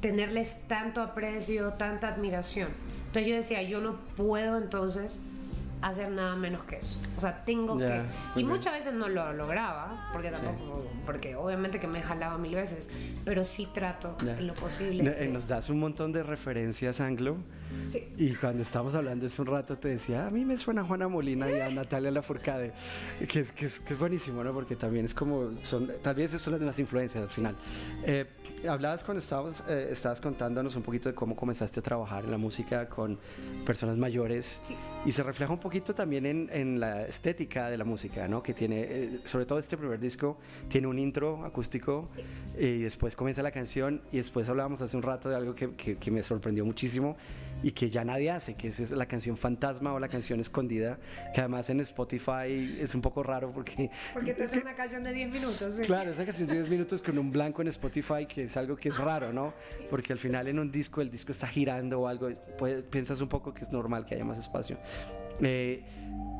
tenerles tanto aprecio, tanta admiración. Entonces yo decía, yo no puedo entonces hacer nada menos que eso. O sea, tengo Ya, que... Y ok. muchas veces no lo lograba, porque tampoco... Porque obviamente que me jalaba mil veces, pero sí trato Ya. en lo posible. No, de- eh, Nos das un montón de referencias anglo. Sí. Y cuando estábamos hablando hace un rato te decía, a mí me suena Juana Molina y a Natalia Lafourcade, que es, que es, que es buenísimo, ¿no? Porque también es como, son, tal vez son las mismas influencias al final. Eh, hablabas cuando estabas, eh, estabas contándonos un poquito de cómo comenzaste a trabajar en la música con personas mayores Sí. Y se refleja un poquito también en, en la estética de la música, ¿no? Que tiene, eh, sobre todo este primer disco, tiene un intro acústico y después comienza la canción y después hablábamos hace un rato de algo que, que- que me sorprendió muchísimo y que ya nadie hace, que es, es la canción fantasma o la canción escondida, que además en Spotify es un poco raro porque... Porque te hace una canción de 10 minutos. ¿sí? Claro, esa canción de 10 minutos con un blanco en Spotify, que es algo que es raro, ¿no? Porque al final en un disco el disco está girando o algo, pues, piensas un poco que es normal que haya más espacio. Eh,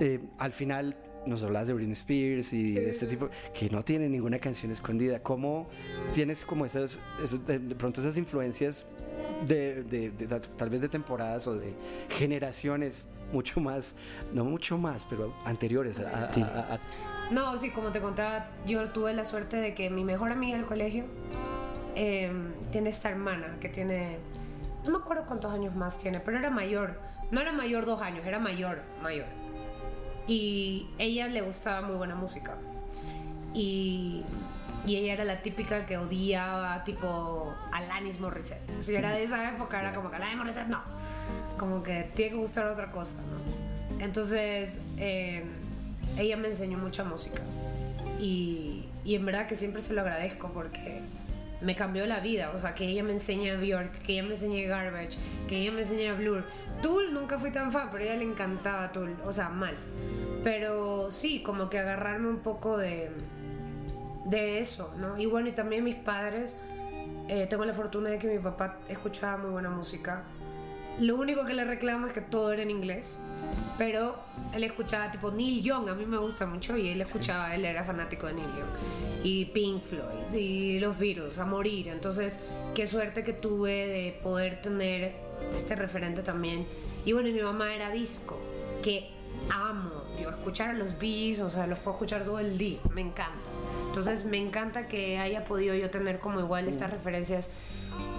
eh, al final nos hablas de Britney Spears y de este tipo, que no tiene ninguna canción escondida. ¿Cómo tienes como esas, esos- de, de pronto esas influencias de, de- de- de- tal vez de temporadas o de generaciones mucho más, no mucho más, pero anteriores a- a- a- a- No, sí, como te contaba, yo tuve la suerte de que mi mejor amiga del colegio eh, tiene esta hermana que tiene, no me acuerdo cuántos años más tiene, pero era mayor. No era mayor dos años, era mayor, mayor. Y ella le gustaba muy buena música. Y, y ella era la típica que odiaba tipo Alanis Morissette. Si era de esa época, era como que Alanis Morissette no. Como que tiene que gustar otra cosa, ¿no? Entonces, eh, ella me enseñó mucha música. Y, y en verdad que siempre se lo agradezco porque me cambió la vida. O sea, que ella me enseñe Bjork, que ella me enseñe Garbage, que ella me enseñe Blur. Tool nunca fui tan fan, pero a ella le encantaba Tool. O sea, mal. Pero sí, como que agarrarme un poco de, de eso, ¿no? Y bueno, y también mis padres. eh, tengo la fortuna de que mi papá escuchaba muy buena música. Lo único que le reclamo es que todo era en inglés. Pero él escuchaba tipo Neil Young, a mí me gusta mucho, y él escuchaba, él era fanático de Neil Young. Y Pink Floyd, y los Beatles, a morir. Entonces, qué suerte que tuve de poder tener este referente también. Y bueno, mi mamá era disco, que amo. Yo escuchar a los Bees, o sea, los puedo escuchar todo el día, me encanta. Entonces, me encanta que haya podido yo tener como igual estas referencias.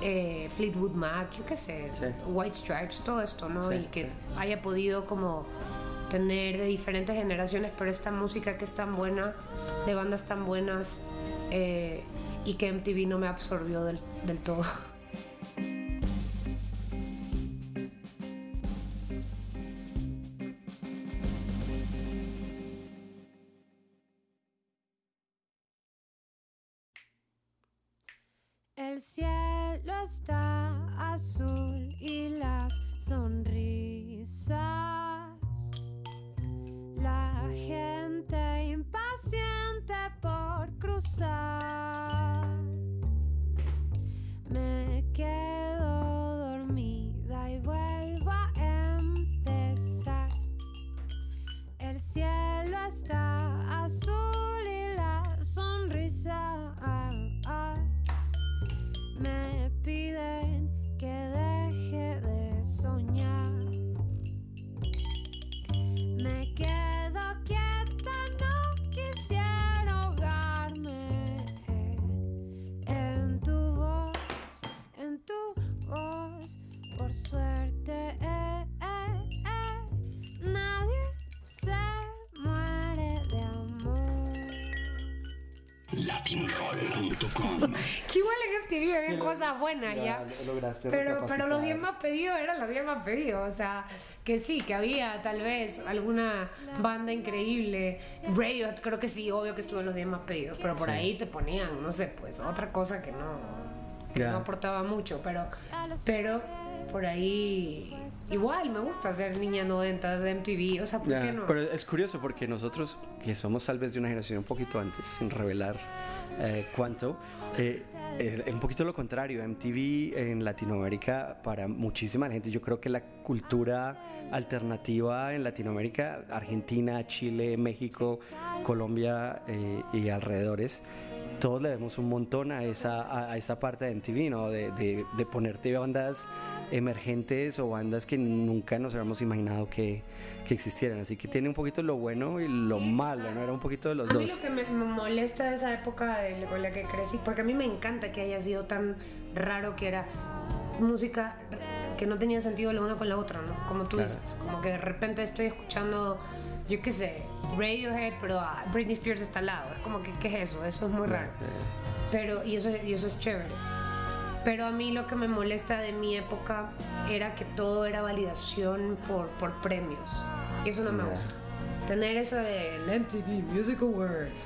Eh, Fleetwood Mac, yo qué sé, Sí. White Stripes, todo esto, ¿no? Sí, y que sí. haya podido como tener de diferentes generaciones, pero esta música que es tan buena, de bandas tan buenas, eh, y que MTV no me absorbió del, del todo. El cielo está azul y las sonrisas. La gente impaciente por cruzar. Me quedo dormida y vuelvo a empezar. El cielo está azul Latinroll.com Que igual en MTV había cosas buenas ya. Ya, lo lograste Pero, pero los 10 más pedidos eran los 10 más pedidos. O sea, que sí, que había tal vez alguna banda increíble. Radio, creo que sí, obvio que estuvo en los 10 más pedidos. Pero por Sí. ahí te ponían, no sé, pues otra cosa que no, que no aportaba mucho. Pero, pero por ahí igual me gusta ser niña 90 de MTV. O sea, ¿por qué no? Pero es curioso porque nosotros, que somos tal vez de una generación un poquito antes, sin revelar eh, cuánto, eh, es un poquito lo contrario. MTV en Latinoamérica, para muchísima gente, yo creo que la cultura alternativa en Latinoamérica, Argentina, Chile, México, Colombia eh, y alrededores, todos le debemos un montón a esa, a, a esa parte de MTV, ¿no? De, de, de ponerte bandas emergentes o bandas que nunca nos habíamos imaginado que, que existieran. Así que tiene un poquito lo bueno y lo malo, ¿no? Era un poquito de los A mí dos. lo que me, me molesta de esa época de, con la que crecí, porque a mí me encanta que haya sido tan raro que era música que no tenía sentido la una con la otra, ¿no? Como tú Claro. dices, como que de repente estoy escuchando, yo qué sé, Radiohead, pero ah, Britney Spears está al lado. Es como que, ¿qué es eso? Eso es muy raro. Pero, y eso, y eso es chévere. Pero a mí lo que me molesta de mi época era que todo era validación por, por premios. Y eso no me gusta. Tener eso del MTV Music Awards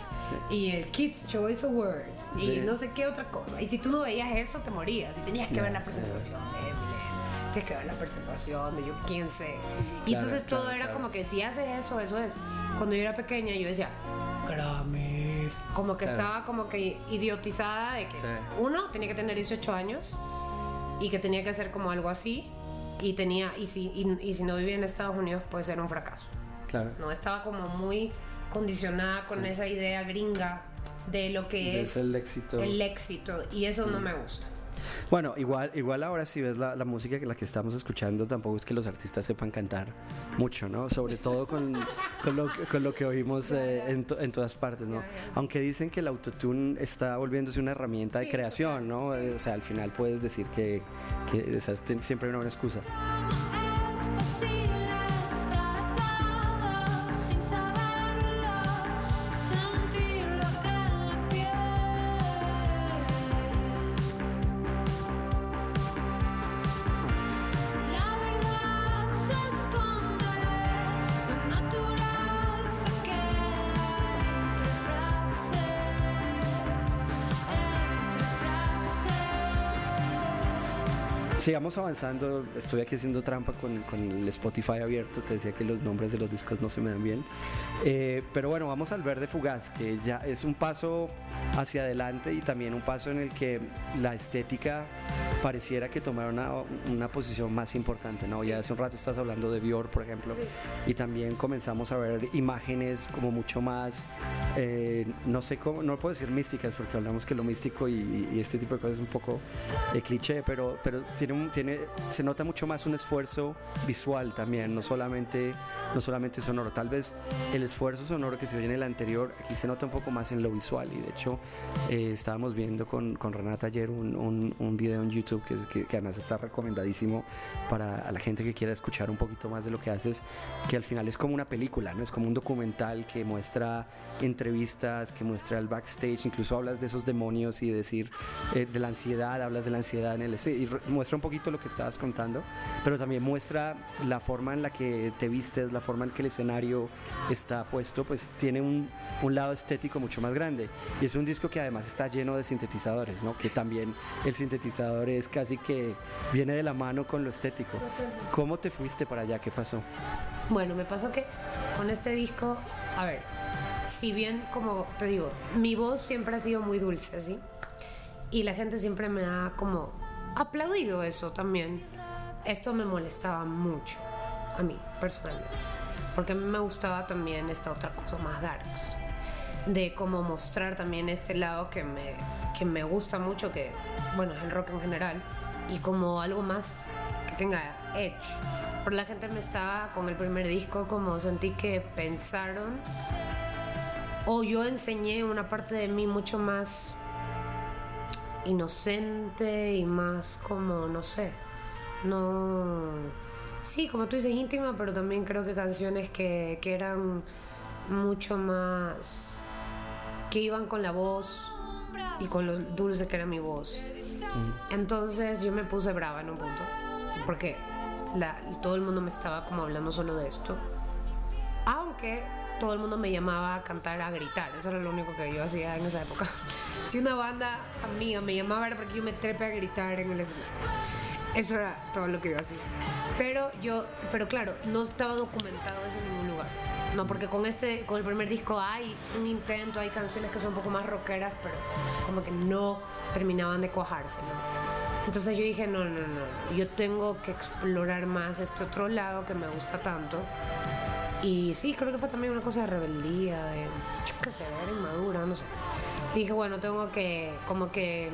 y el Kids Choice Awards y Sí. no sé qué otra cosa. Y si tú no veías eso, te morías. Y tenías que ver la presentación de tienes que ver la presentación de yo quién sé. Y Claro, entonces todo claro, era claro. como que si haces eso, eso es. Cuando yo era pequeña, yo decía, Grammys. Como que estaba como que idiotizada de que Sí. uno tenía que tener 18 años y que tenía que hacer como algo así. Y tenía, y si, y, y si no vivía en Estados Unidos, pues era un fracaso. Claro. No estaba como muy condicionada con esa idea gringa de lo que es ese el éxito. el éxito. Y eso no me gusta. Bueno, igual, igual ahora si ves la, la música que la que estamos escuchando, tampoco es que los artistas sepan cantar mucho, ¿no? Sobre todo con, con, lo, que- con lo que oímos eh, en, to- en todas partes, ¿no? Aunque dicen que el autotune está volviéndose una herramienta de Sí, creación, ¿no? O sea, al final puedes decir que, que siempre hay una buena excusa. Sigamos avanzando, estoy aquí haciendo trampa con, con el Spotify abierto, te decía que los nombres de los discos no se me dan bien. Eh, pero bueno, vamos al Verde Fugaz, que ya es un paso hacia adelante y también un paso en el que la estética pareciera que tomara una, una posición más importante, ¿no? Ya hace un rato estás hablando de Dior, por ejemplo, y también comenzamos a ver imágenes como mucho más, eh, no sé cómo, no puedo decir místicas, porque hablamos que lo místico y, y este tipo de cosas es un poco eh, cliché, pero, pero tiene un, tiene, se nota mucho más un esfuerzo visual también, no solamente, no solamente sonoro. Tal vez el esfuerzo sonoro que se oye en el anterior, aquí se nota un poco más en lo visual. Y de hecho, eh, estábamos viendo con, con Renata ayer un, un, un video en YouTube que, es- que, que además está recomendadísimo para la gente que quiera escuchar un poquito más de lo que haces, que al final es como una película, ¿no? Es como un documental que muestra entrevistas, que muestra el backstage, incluso hablas de esos demonios y decir eh, de la ansiedad, hablas de la ansiedad en el y muestra un poquito lo que estabas contando, pero también muestra la forma en la que te vistes, la forma en que el escenario está puesto, pues tiene un, un lado estético mucho más grande. Y es un disco que además está lleno de sintetizadores, ¿no? Que también el sintetizador es casi que viene de la mano con lo estético. ¿Cómo te fuiste para allá? ¿Qué pasó? Bueno, me pasó que con este disco, a ver, si bien, como te digo, mi voz siempre ha sido muy dulce, ¿sí? Y la gente siempre me ha como aplaudido eso también. Esto me molestaba mucho a mí, personalmente. Porque a mí me gustaba también esta otra cosa más darks. De cómo mostrar también este lado que me, que me gusta mucho, que bueno, es el rock en general, y como algo más que tenga edge. Por la gente me estaba con el primer disco, como sentí que pensaron, o yo enseñé una parte de mí mucho más inocente y más como, no sé, no... Sí, como tú dices, íntima, pero también creo que canciones que, que eran mucho más... que iban con la voz y con lo dulce que era mi voz. Entonces yo me puse brava en un punto, porque la- todo el mundo me estaba como hablando solo de esto. Aunque todo el mundo me llamaba a cantar, a gritar. Eso era lo único que yo hacía en esa época. Si una banda amiga me llamaba era porque yo me trepe a gritar en el escenario. Eso era todo lo que yo hacía. Pero yo, pero claro, no estaba documentado eso en ningún lugar. No, porque con este, con el primer disco hay un intento, hay canciones que son un poco más rockeras, pero como que no terminaban de cuajarse, ¿no? Entonces yo dije, no, no, no, yo tengo que explorar más este otro lado que me gusta tanto. Y sí, creo que fue también una cosa de rebeldía, de, yo qué sé, era inmadura, no sé. Y dije, bueno, tengo que como que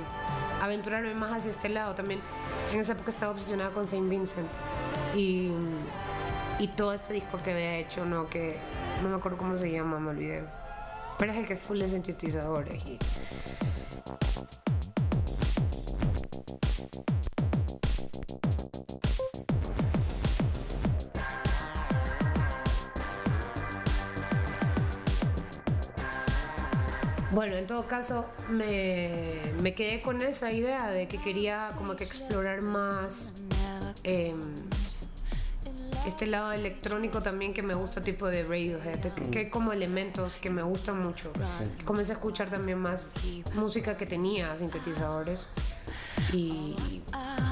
aventurarme más hacia este lado también. En esa época estaba obsesionada con Saint Vincent. Y, y todo este disco que había hecho, no, que no me acuerdo cómo se llama, me olvidé. Pero es el que es full de sintetizadores. Y, Bueno, en todo caso, me, me quedé con esa idea de que quería como que explorar más eh, este lado electrónico también que me gusta, tipo de Radiohead, que, que hay como elementos que me gustan mucho. Comencé a escuchar también más música que tenía sintetizadores y,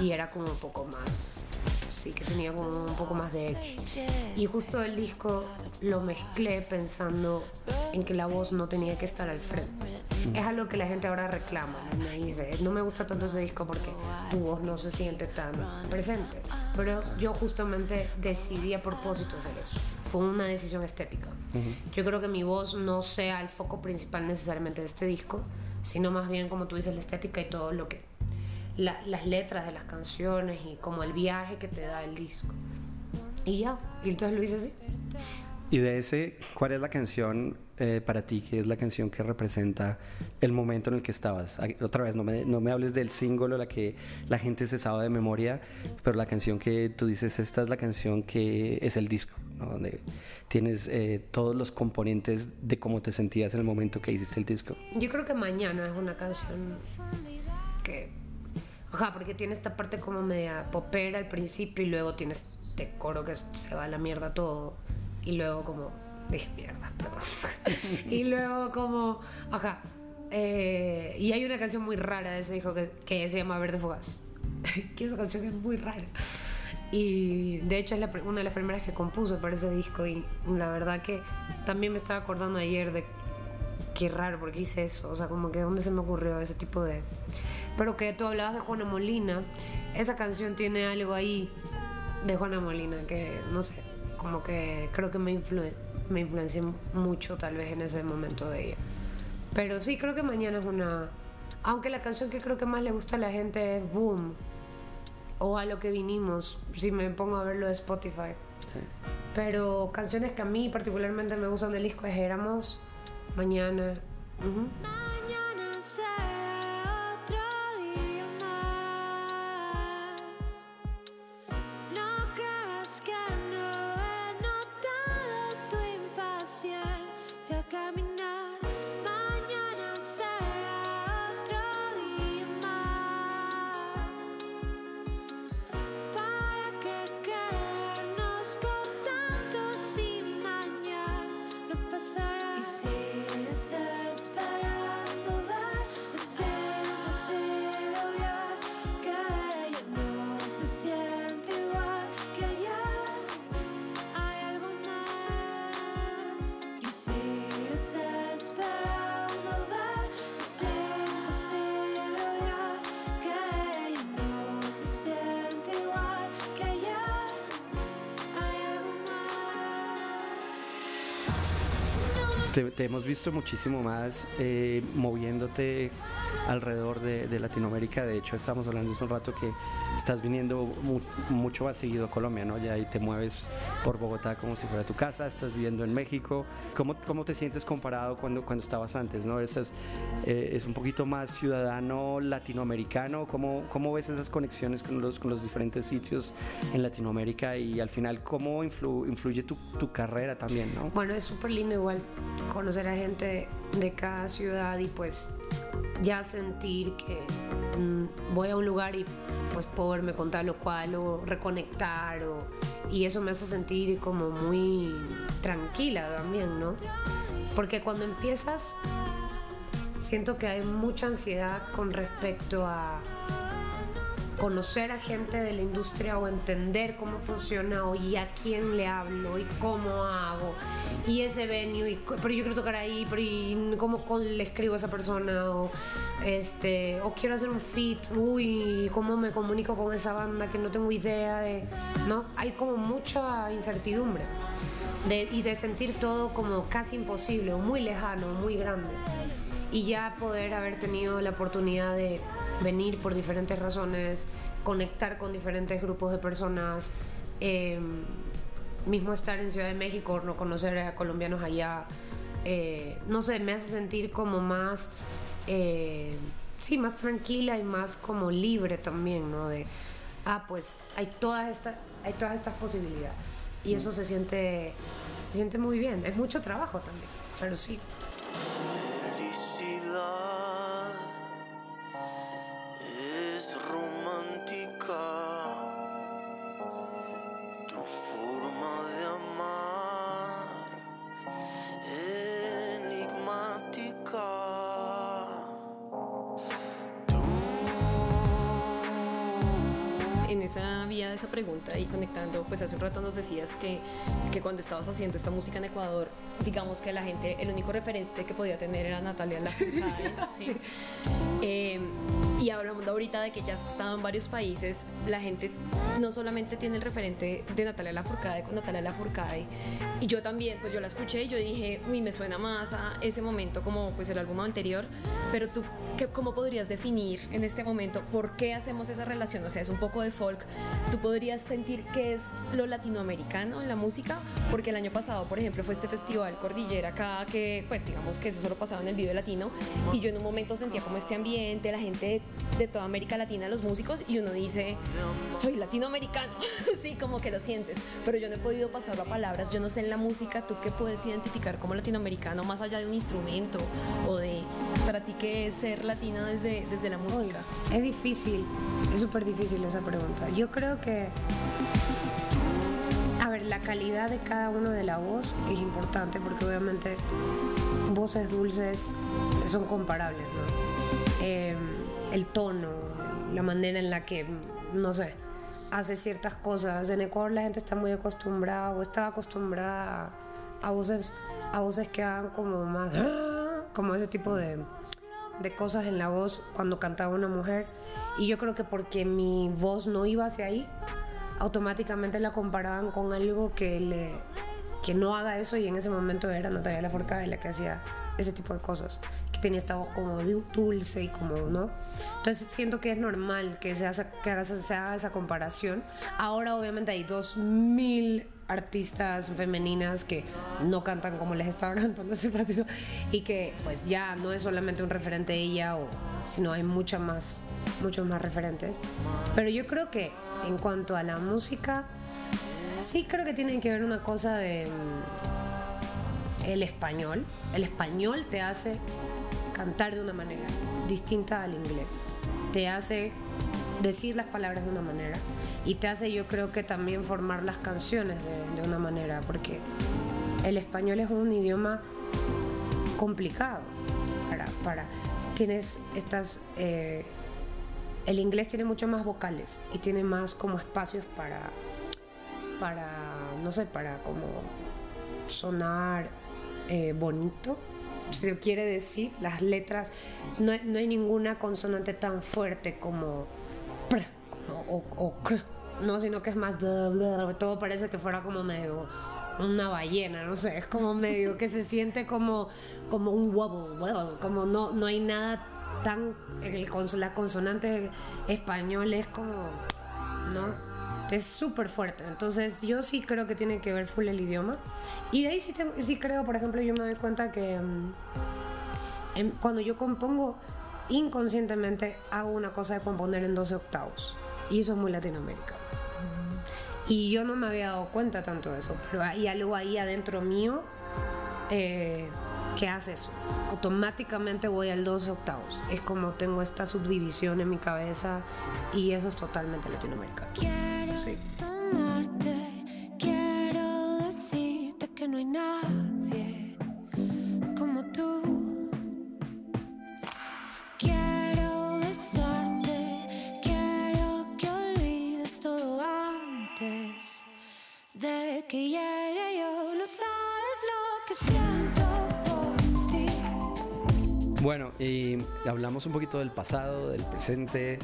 y era como un poco más, sí, que tenía como un poco más de edge. Y justo el disco lo mezclé pensando en que la voz no tenía que estar al frente. Es algo que la gente ahora reclama. ¿no? Me dice, no me gusta tanto ese disco porque tu voz no se siente tan presente. Pero yo justamente decidí a propósito hacer eso. Fue una decisión estética. Yo creo que mi voz no sea el foco principal necesariamente de este disco, sino más bien, como tú dices, la estética y todo lo que... la- las letras de las canciones y como el viaje que te da el disco. Y ya, y entonces lo hice así. Y de ese, ¿cuál es la canción eh, para ti que es la canción que representa el momento en el que estabas? Otra vez, no me, no me hables del single, la que la gente se sabe de memoria, pero la canción que tú dices, esta es la canción que es el disco, ¿no? donde tienes eh, todos los componentes de cómo te sentías en el momento que hiciste el disco. Yo creo que mañana es una canción que. Ajá, porque tiene esta parte como media popera al principio y luego tienes este coro que se va a la mierda todo. Y luego como. Mierda, perdón. y luego como. Ajá. eh, y hay una canción muy rara de ese disco que, que se llama Verde Fugaz. que esa canción es muy rara. Y de hecho es la una de las primeras que compuse para ese disco. Y la verdad que también me estaba acordando ayer de qué raro, porque hice eso. O sea, como que dónde se me ocurrió ese tipo de. Pero que tú hablabas de Juana Molina. Esa canción tiene algo ahí de Juana Molina que, no sé, como que creo que me, influen- me influencié mucho tal vez en ese momento de ella. Pero sí, creo que mañana es una. Aunque la canción que creo que más le gusta a la gente es Boom. O a lo que vinimos, si me pongo a verlo de Spotify. Pero canciones que a mí particularmente me gustan del disco es Éramos. Mañana te, hemos visto muchísimo más eh, moviéndote alrededor de, Latinoamérica. De hecho, estamos hablando hace un rato que estás viniendo mu- mucho más seguido a Colombia, ¿no? Ya ahí te mueves por Bogotá como si fuera tu casa, estás viviendo en México. ¿Cómo, cómo te sientes comparado cuando, cuando estabas antes, no? ¿Es, es, eh, es un poquito más ciudadano latinoamericano? ¿Cómo, cómo ves esas conexiones con los, con los diferentes sitios en Latinoamérica? Y al final, ¿cómo influ- influye tu, tu carrera también, no? Bueno, es súper lindo igual conocer a gente de cada ciudad y pues ya sentir que mm, voy a un lugar y pues puedo verme con tal o cual o reconectar o, y eso me hace sentir como muy tranquila también, ¿no? Porque cuando empiezas siento que hay mucha ansiedad con respecto a conocer a gente de la industria o entender cómo funciona o y a quién le hablo y cómo hago y ese venue y pero yo quiero tocar ahí pero y cómo le escribo a esa persona o este o quiero hacer un fit uy cómo me comunico con esa banda que no tengo idea de no hay como mucha incertidumbre de- y de sentir todo como casi imposible o muy lejano muy grande. Y ya poder haber tenido la oportunidad de venir por diferentes razones, conectar con diferentes grupos de personas, eh, mismo estar en Ciudad de México, no conocer a colombianos allá, eh, no sé, me hace sentir como más, eh, sí, más tranquila y más como libre también, ¿no? De, ah, pues hay todas estas, hay todas estas posibilidades y eso se siente, se siente muy bien, es mucho trabajo también, pero sí. Pregunta y conectando, pues hace un rato nos decías que, que cuando estabas haciendo esta música en Ecuador, digamos que la gente, el único referente que podía tener era Natalia Lafourcade. ¿sí? Eh, y hablando ahorita de que ya has estado en varios países, la gente no solamente tiene el referente de Natalia Lafourcade con Natalia Lafourcade, y yo también, pues yo la escuché y yo dije, uy, me suena más a ese momento como pues el álbum anterior, pero tú, ¿qué, ¿cómo podrías definir en este momento por qué hacemos esa relación? O sea, es un poco de folk, ¿tú podrías sentir que es lo latinoamericano en la música? Porque el año pasado, por ejemplo, fue este festival Cordillera acá, que pues digamos que eso solo pasaba en el video latino, y yo en un momento sentía como este ambiente, la gente de, toda América Latina, los músicos, y uno dice, soy latinoamericano, sí, como que lo sientes, pero yo no he podido pasarlo a palabras, yo no sé en la música, tú qué puedes identificar como latinoamericano más allá de un instrumento o de, para ti qué es ser latino desde, desde la música. Es difícil, es súper difícil esa pregunta. Yo creo que, a ver, la calidad de cada uno de la voz es importante porque obviamente voces dulces son comparables, ¿no? Eh, el tono, la manera en la que, no sé, hace ciertas cosas. En Ecuador la gente está muy acostumbrada o estaba acostumbrada a, voces, a voces que hagan como más, como ese tipo de de cosas en la voz cuando cantaba una mujer y yo creo que porque mi voz no iba hacia ahí automáticamente la comparaban con algo que le que no haga eso y en ese momento era Natalia Lafourcade la que hacía ese tipo de cosas tenía esta voz como du- dulce y como no entonces siento que es normal que se haga, que haga- se haga esa comparación. Ahora obviamente hay dos mil artistas femeninas que no cantan como les estaba cantando hace un ratito y que pues ya no es solamente un referente ella o sino hay muchas más muchos más referentes. Pero yo creo que en cuanto a la música sí creo que tiene que ver una cosa de mm, el español. El español te hace cantar de una manera distinta al inglés. Te hace decir las palabras de una manera y te hace yo creo que también formar las canciones de, una manera porque el español es un idioma complicado. Para, para tienes estas eh, el inglés tiene mucho más vocales y tiene más como espacios para para no sé para como sonar eh, bonito se quiere decir las letras no, no hay ninguna consonante tan fuerte como o, no sino que es más todo parece que fuera como medio una ballena, no sé, es como medio que se siente como, como un wobble, wobble, como no, no hay nada tan, el la consonante español es como, ¿no? Es súper fuerte, entonces yo sí creo que tiene que ver full el idioma. Y de ahí sí, tengo- sí creo, por ejemplo, yo me doy cuenta que mm, en- cuando yo compongo, inconscientemente hago una cosa de componer en 12 octavos. Y eso es muy Latinoamérica. Y yo no me había dado cuenta tanto de eso, pero hay algo ahí adentro mío eh, que hace eso. Automáticamente voy al 12 octavos. Es como tengo esta subdivisión en mi cabeza y eso es totalmente latinoamericano. Sí. Hablamos un poquito del pasado, del presente,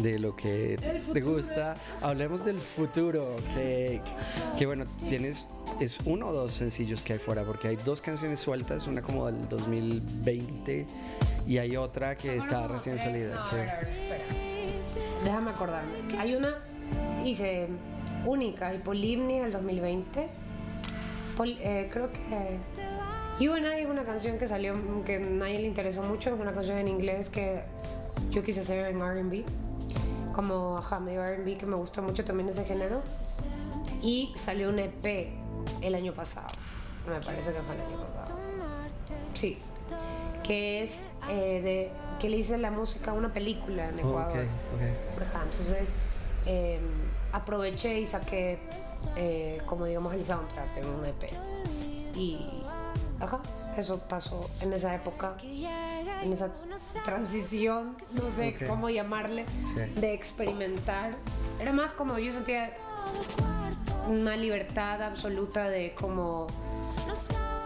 de lo que te gusta. Hablemos del futuro, que, que bueno, tienes, es uno o dos sencillos que hay fuera, porque hay dos canciones sueltas, una como del 2020 y hay otra que está recién salida. sí. Déjame acordarme. Hay una, hice única y Polimni del 2020. Pol- eh, creo que You and I es una canción que salió, que a nadie le interesó mucho, es una canción en inglés que yo quise hacer en RB. Como, ajá, medio RB, que me gusta mucho también ese género. Y salió un EP el año pasado. Me parece que fue el año pasado. Sí. Que es eh, de. que le hice la música a una película en Oh, Ecuador. ok, ok. Ajá, entonces eh, aproveché y saqué eh, como digamos el soundtrack en un EP. Y ajá, eso pasó en esa época, en esa transición, no sé Ok. cómo llamarle, Sí. de experimentar. Era más como yo sentía una libertad absoluta de como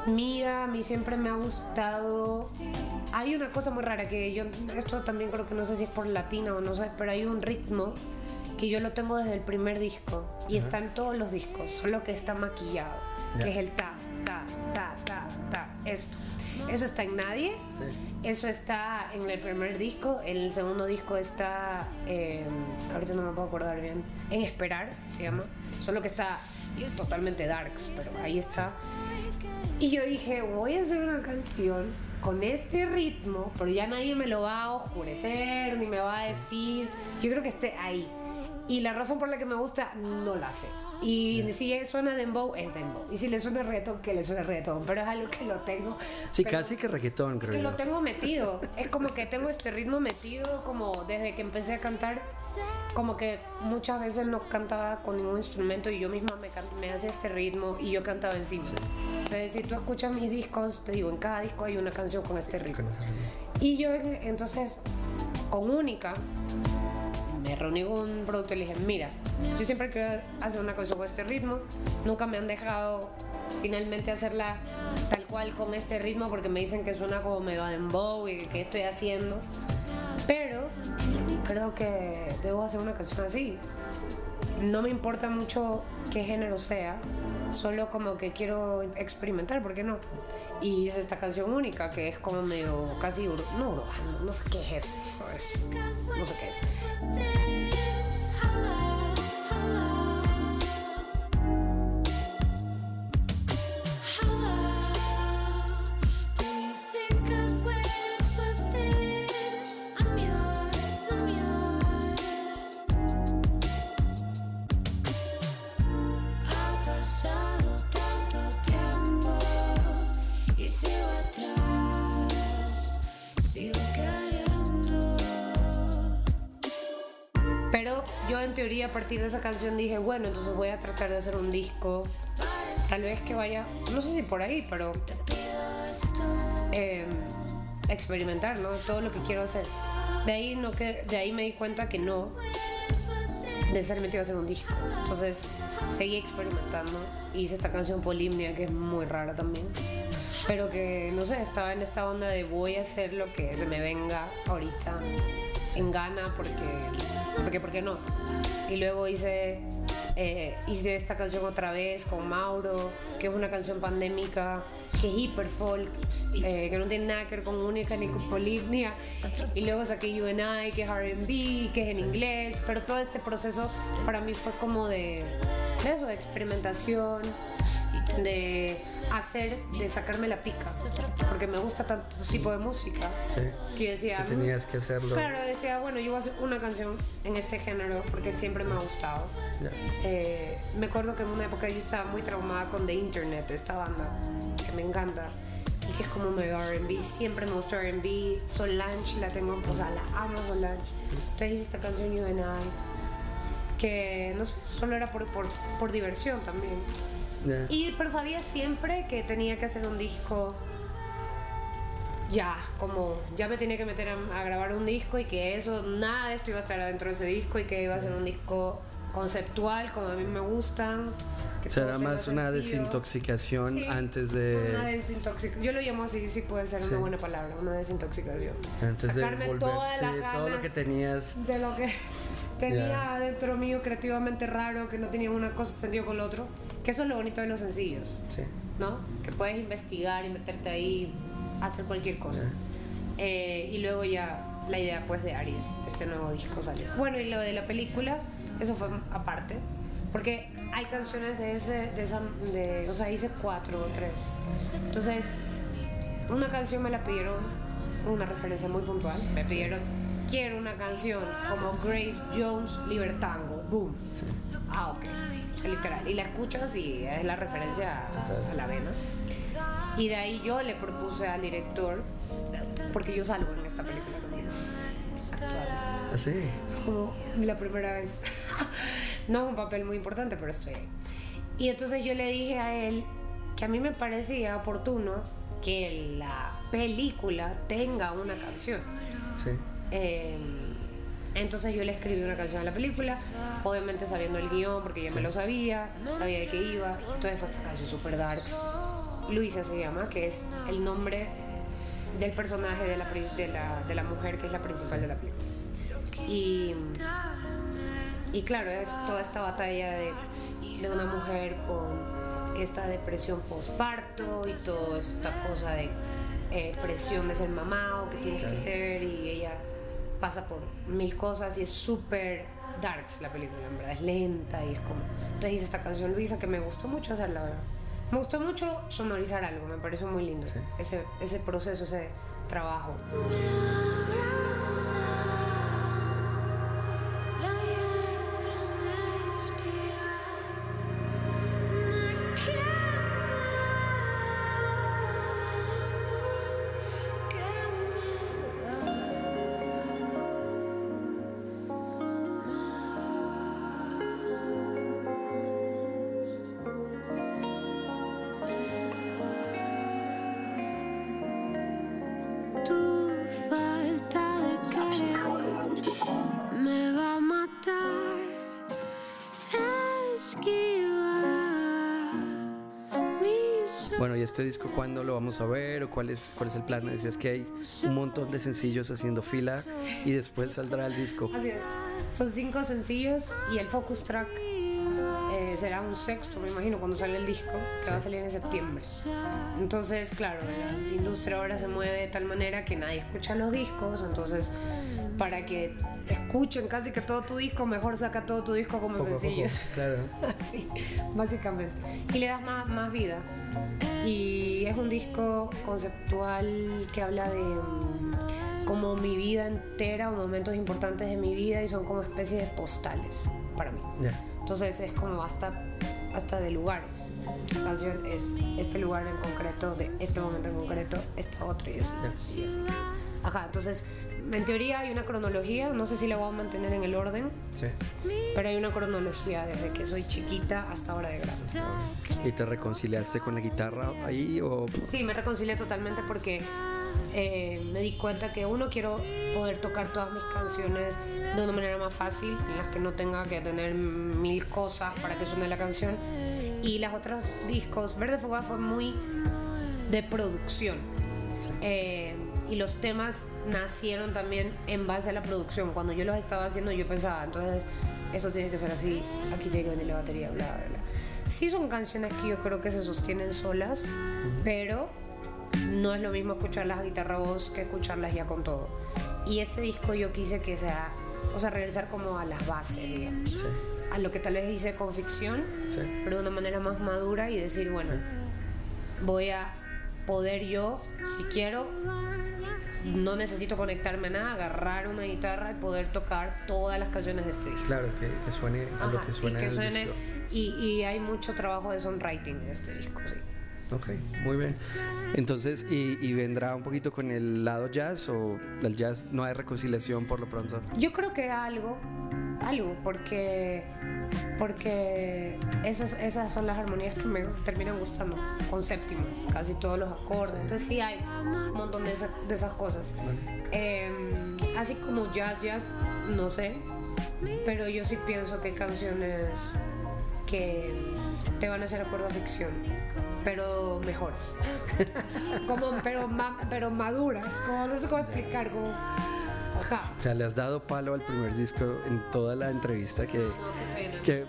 Mira, a mí siempre me ha gustado. Hay una cosa muy rara que yo, esto también creo que no sé si es por latina o no sé, pero hay un ritmo que yo lo tengo desde el primer disco y está en todos los discos, solo que está maquillado, Ya. que es el ta, ta, ta, ta, ta, esto. Eso está en Nadie, eso está en el primer disco, en el segundo disco está, eh, ahorita no me puedo acordar bien, en Esperar se llama, solo que está totalmente darks, pero ahí está. Y yo dije, voy a hacer una canción con este ritmo, pero ya nadie me lo va a oscurecer, ni me va a decir. Yo creo que esté ahí. Y la razón por la que me gusta, no la sé. Y si suena dembow, es dembow. Y si le suena reggaetón, que le suene reggaetón. Pero es algo que lo tengo. Sí, casi que reggaetón, creo que yo. lo tengo metido. Es como que tengo este ritmo metido como desde que empecé a cantar. Como que muchas veces no cantaba con ningún instrumento y yo misma me, me hacía este ritmo y yo cantaba encima. Entonces, si tú escuchas mis discos, te digo, en cada disco hay una canción con este ritmo. Y yo en- entonces, con Única, me reuní con un productor y le dije, mira, yo siempre quiero hacer una canción con este ritmo, nunca me han dejado finalmente hacerla tal cual con este ritmo porque me dicen que suena como me va dembow y que estoy haciendo, pero creo que debo hacer una canción así. No me importa mucho qué género sea, solo como que quiero experimentar, ¿por qué no? Y hice esta canción única que es como medio casi ur- no urbano, no sé qué es eso, es- no sé qué es. Yo en teoría a partir de esa canción dije, bueno, entonces voy a tratar de hacer un disco, tal vez que vaya, no sé si por ahí, pero eh, experimentar, ¿no? Todo lo que quiero hacer. De ahí, no que, de ahí me di cuenta que no necesariamente iba a hacer un disco. Entonces seguí experimentando. Hice esta canción Polimnia, que es muy rara también. Pero que, no sé, estaba en esta onda de voy a hacer lo que se me venga ahorita en Ghana porque, porque, ¿por qué no? Y luego hice, eh, hice esta canción otra vez con Mauro, que es una canción pandémica, que es hiper folk, eh, que no tiene nada que ver con única ni con polipnia. Y luego saqué You and I, que es RB, que es en inglés, pero todo este proceso para mí fue como de, de eso, de experimentación, de hacer, de sacarme la pica, porque me gusta tanto tipo de música. Sí. Que yo decía, Que tenías que hacerlo. Claro, decía, bueno, yo voy a hacer una canción en este género porque siempre me ha gustado. Ya. Eh, me acuerdo que en una época yo estaba muy traumada con The Internet, esta banda que me encanta y que es como medio RB. Siempre me gustó RB. Solange la tengo, o sea, la amo Solange. Entonces hice esta canción You and I, que no sé, solo era por, por, por diversión también. Ya. Y, pero sabía siempre que tenía que hacer un disco ya, como ya me tenía que meter a, a grabar un disco y que eso, nada de esto iba a estar adentro de ese disco y que iba a ser un disco conceptual como a mí me gustan. que O sea, era más una desintoxicación Sí, antes Una de. desintoxicación. Yo lo llamo así, sí puede ser Sí. una buena palabra, una desintoxicación. Antes de Sacarme volver. todas sí, las ganas todo lo que tenías. de lo que tenía Ya. dentro mío creativamente raro, que no tenía una cosa sentido con lo otro. Que eso es lo bonito de los sencillos. Sí. ¿no? Que puedes investigar y meterte ahí, hacer cualquier cosa. Eh, y luego ya la idea pues de Aries, de este nuevo disco salió. Bueno, y lo de la película, eso fue aparte, porque hay canciones de ese, de esa, de, o sea, hice cuatro o tres. Entonces, una canción me la pidieron, una referencia muy puntual, me pidieron, quiero una canción como Grace Jones Libertango, boom. Ah, ok. O sea, literal. Y la escuchas y es la referencia a, a la vena. Y de ahí yo le propuse al director, porque yo salgo en esta película también. actuando. Así. Como la primera vez. no es un papel muy importante, pero estoy ahí. Y entonces yo le dije a él que a mí me parecía oportuno que la película tenga una canción. Sí. Eh, entonces yo le escribí una canción a la película, obviamente sabiendo el guion, porque ya me lo sabía, sabía de qué iba. Y entonces fue esta canción super dark. Luisa se llama, que es el nombre del personaje de la, de la, de la mujer que es la principal de la película. Y, y claro, es toda esta batalla de, de una mujer con esta depresión postparto y toda esta cosa de eh, presión de ser mamá o que tienes que ser y ella pasa por mil cosas y es súper darks la película, en verdad, es lenta y es como... Entonces hice esta canción Luisa que me gustó mucho hacerla, ¿verdad? Me gustó mucho sonorizar algo, me pareció muy lindo ese, ese proceso, ese trabajo. Este disco cuándo lo vamos a ver o cuál es, cuál es el plan? Me decías que hay un montón de sencillos haciendo fila y después saldrá el disco. Así es. Son cinco sencillos y el focus track eh, será un sexto, me imagino, cuando sale el disco, que va a salir en septiembre. Entonces, claro, la industria ahora se mueve de tal manera que nadie escucha los discos, entonces para que escuchen casi que todo tu disco, mejor saca todo tu disco como Poco a poco, sencillos. claro. Así, básicamente. Y le das más, más vida. Y es un disco conceptual que habla de mm, como mi vida entera o momentos importantes de mi vida y son como especies de postales para mí. Ya. Entonces es como hasta, hasta de lugares. La canción es este lugar en concreto, de este momento en concreto, esta otra y así. y así. Ajá, entonces en teoría hay una cronología, no sé si la voy a mantener en el orden, Sí. pero hay una cronología desde que soy chiquita hasta ahora de grande. ¿Y te reconciliaste con la guitarra ahí o Sí, me reconcilié totalmente porque eh, me di cuenta que uno quiero poder tocar todas mis canciones de una manera más fácil, en las que no tenga que tener mil cosas para que suene la canción. Y las otros discos, Verde Fugaz fue muy de producción. Eh, y los temas nacieron también en base a la producción. Cuando yo los estaba haciendo yo pensaba, entonces eso tiene que ser así, aquí tiene que venir la batería, bla, bla, bla. Sí son canciones que yo creo que se sostienen solas, pero no es lo mismo escucharlas a guitarra voz que escucharlas ya con todo. Y este disco yo quise que sea, o sea, regresar como a las bases, digamos. Sí, A lo que tal vez hice con ficción, sí. pero de una manera más madura y decir, bueno, voy a poder yo, si quiero, no necesito conectarme a nada, agarrar una guitarra y poder tocar todas las canciones de este disco. Claro, que, que suene a lo que suena y que el suene, disco. y, y hay mucho trabajo de songwriting en este disco, sí. Ok, muy bien. Entonces, ¿y, y vendrá un poquito con el lado jazz o el jazz no hay reconciliación por lo pronto? Yo creo que algo, algo, porque, porque esas, esas son las armonías que me terminan gustando, con séptimas, casi todos los acordes. Entonces sí hay un montón de, esa- de esas cosas. Eh, así como jazz, jazz, no sé, pero yo sí pienso que hay canciones que te van a hacer acuerdo a ficción, pero mejores. como, pero, ma- pero maduras, como no sé cómo explicar, como... Ajá. O sea, le has dado palo al primer disco en toda la entrevista que... que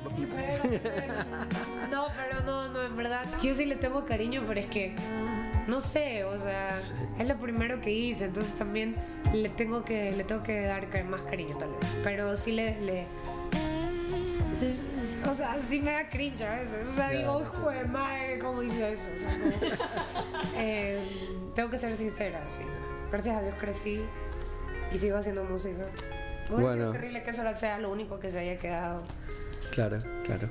No, pero no, no, en verdad. Yo sí le tengo cariño, pero es que no sé, o sea, es lo primero que hice, entonces también le tengo que le tengo que dar más cariño tal vez. Pero sí le, o sea, sí me da cringe a veces. O sea, digo, hijo de madre, ¿cómo hice eso? O sea, como- Eh, tengo que ser sincera, sí. Gracias a Dios crecí y sigo haciendo música. Bueno, Bueno. terrible que eso sea lo único que se haya quedado. Claro, claro.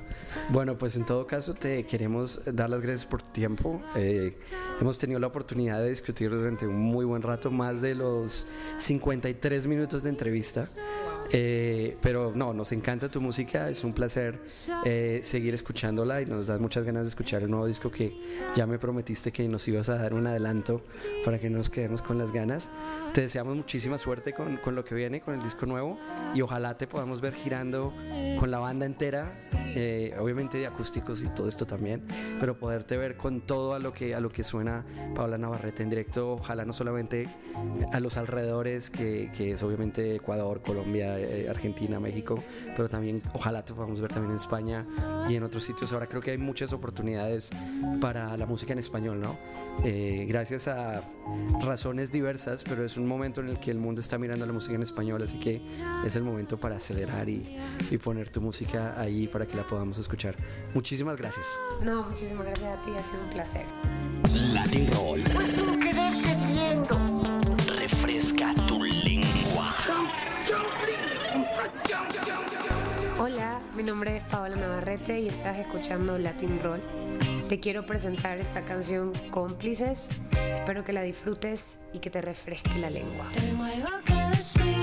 Bueno, pues en todo caso te queremos dar las gracias por tu tiempo. Eh, hemos tenido la oportunidad de discutir durante un muy buen rato, más de los 53 minutos de entrevista. Eh, pero no, nos encanta tu música, es un placer eh, seguir escuchándola y nos da muchas ganas de escuchar el nuevo disco que ya me prometiste que nos ibas a dar un adelanto para que nos quedemos con las ganas. Te deseamos muchísima suerte con, con lo que viene, con el disco nuevo y ojalá te podamos ver girando con la banda entera, eh, obviamente acústicos y todo esto también, pero poderte ver con todo a lo que, a lo que suena Paula Navarrete en directo, ojalá no solamente a los alrededores, que, que es obviamente Ecuador, Colombia, eh, Argentina, México, pero también ojalá te podamos ver también en España y en otros sitios. Ahora creo que hay muchas oportunidades para la música en español, ¿no? Eh, gracias a razones diversas, pero es un momento en el que el mundo está mirando a la música en español, así que es el momento para acelerar y, y poner tu música ahí para que la podamos escuchar. Muchísimas gracias. No, muchísimas gracias a ti, ha sido un placer. Latin Roll. Navarrete y estás escuchando Latin Roll. Te quiero presentar esta canción Cómplices. Espero que la disfrutes y que te refresque la lengua. Tengo algo que decir,